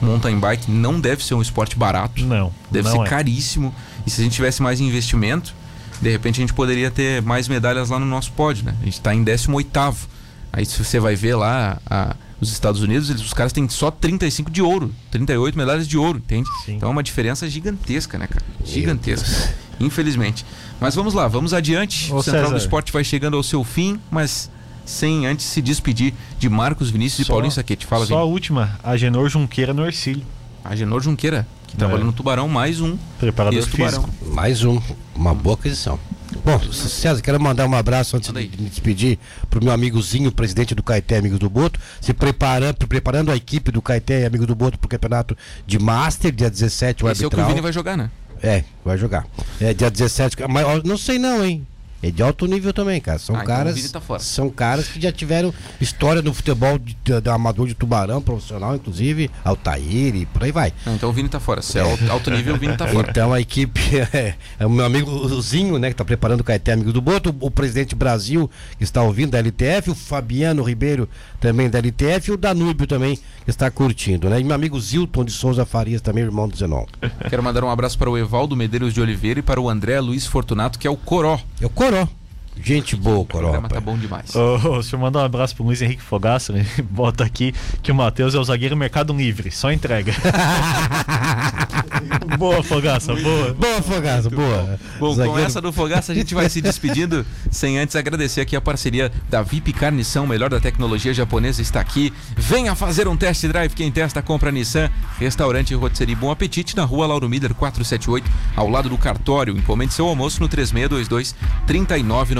[SPEAKER 1] mountain bike não deve ser um esporte barato.
[SPEAKER 2] Não.
[SPEAKER 1] Deve
[SPEAKER 2] não
[SPEAKER 1] ser
[SPEAKER 2] é.
[SPEAKER 1] caríssimo. E se a gente tivesse mais investimento, de repente a gente poderia ter mais medalhas lá no nosso pódio, né? A gente está em 18º. Aí se você vai ver lá a, os Estados Unidos, eles, os caras têm só 35 de ouro, 38 medalhas de ouro, entende?
[SPEAKER 2] Sim.
[SPEAKER 1] Então é uma diferença gigantesca, né, cara? Gigantesca. Infelizmente. Mas vamos lá, vamos adiante.
[SPEAKER 2] Ô,
[SPEAKER 1] o Central do
[SPEAKER 2] César.
[SPEAKER 1] Esporte vai chegando ao seu fim, mas sem antes se despedir de Marcos Vinícius e
[SPEAKER 2] Só-
[SPEAKER 1] Paulinho Saquete. Fala,
[SPEAKER 2] Só a última, Agenor Junqueira no Ercílio.
[SPEAKER 1] Agenor Junqueira, que trabalha
[SPEAKER 2] É.
[SPEAKER 1] no Tubarão, mais um
[SPEAKER 2] Preparador físico.
[SPEAKER 6] Mais um, uma boa aquisição. Bom, César, quero mandar um abraço antes de me despedir pro meu amigozinho, presidente do Caeté Amigos do Boto, se preparando, preparando a equipe do Caeté Amigos do Boto pro campeonato de Master, dia 17, o
[SPEAKER 1] Esse é o que o
[SPEAKER 6] arbitral.
[SPEAKER 1] Vini vai jogar, né?
[SPEAKER 6] É, vai jogar. É dia 17, mas ó, não sei não, hein? É de alto nível também, cara. São
[SPEAKER 1] Ah, então
[SPEAKER 6] caras.
[SPEAKER 1] Vini tá.
[SPEAKER 6] São caras que já tiveram história no futebol de, de- de amador de tubarão, profissional, inclusive, Altair e por aí vai.
[SPEAKER 1] Não, então o Vini tá fora. Se é alto, alto nível, o Vini tá fora.
[SPEAKER 6] Então a equipe é, é o meu amigo Zinho, né, que está preparando o Caeté Amigos do Boto, o presidente Brasil, que está ouvindo da LTF, o Fabiano Ribeiro também da LTF, e o Danúbio também que está curtindo, né? E meu amigo Zilton de Souza Farias também, irmão do Zenon.
[SPEAKER 1] Quero mandar um abraço para o Evaldo Medeiros de Oliveira e para o André Luiz Fortunato, que é o Coró.
[SPEAKER 6] É o Coró. Seguro. Gente boa,
[SPEAKER 1] O
[SPEAKER 6] Coró.
[SPEAKER 1] programa tá bom demais.
[SPEAKER 2] Ô, ô, deixa eu mandar um abraço pro Luiz Henrique Fogaça, né? Bota aqui que o Matheus é o zagueiro Mercado Livre, só entrega. boa, Fogaça, boa.
[SPEAKER 6] Boa, Fogaça, boa.
[SPEAKER 1] Bom, com
[SPEAKER 6] Zagueiro-
[SPEAKER 1] essa do Fogaça a gente vai se despedindo, sem antes agradecer aqui a parceria da VIP Carnição, melhor da tecnologia japonesa, está aqui. Venha fazer um test drive, quem testa compra Nissan. Restaurante Rotisserie Bom Apetite, na rua Lauro Miller 478, ao lado do cartório. Encomende seu almoço no 3622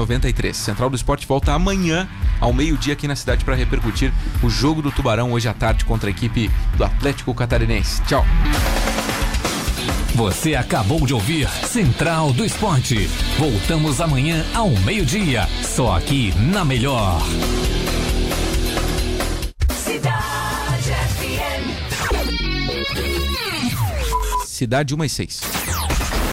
[SPEAKER 1] 3993. Central do Esporte volta amanhã, ao meio-dia, aqui na cidade, para repercutir o jogo do Tubarão hoje à tarde contra a equipe do Atlético Catarinense. Tchau.
[SPEAKER 7] Você acabou de ouvir Central do Esporte. Voltamos amanhã ao meio-dia, só aqui na Melhor.
[SPEAKER 8] Cidade FM.
[SPEAKER 1] Cidade 1 e 6.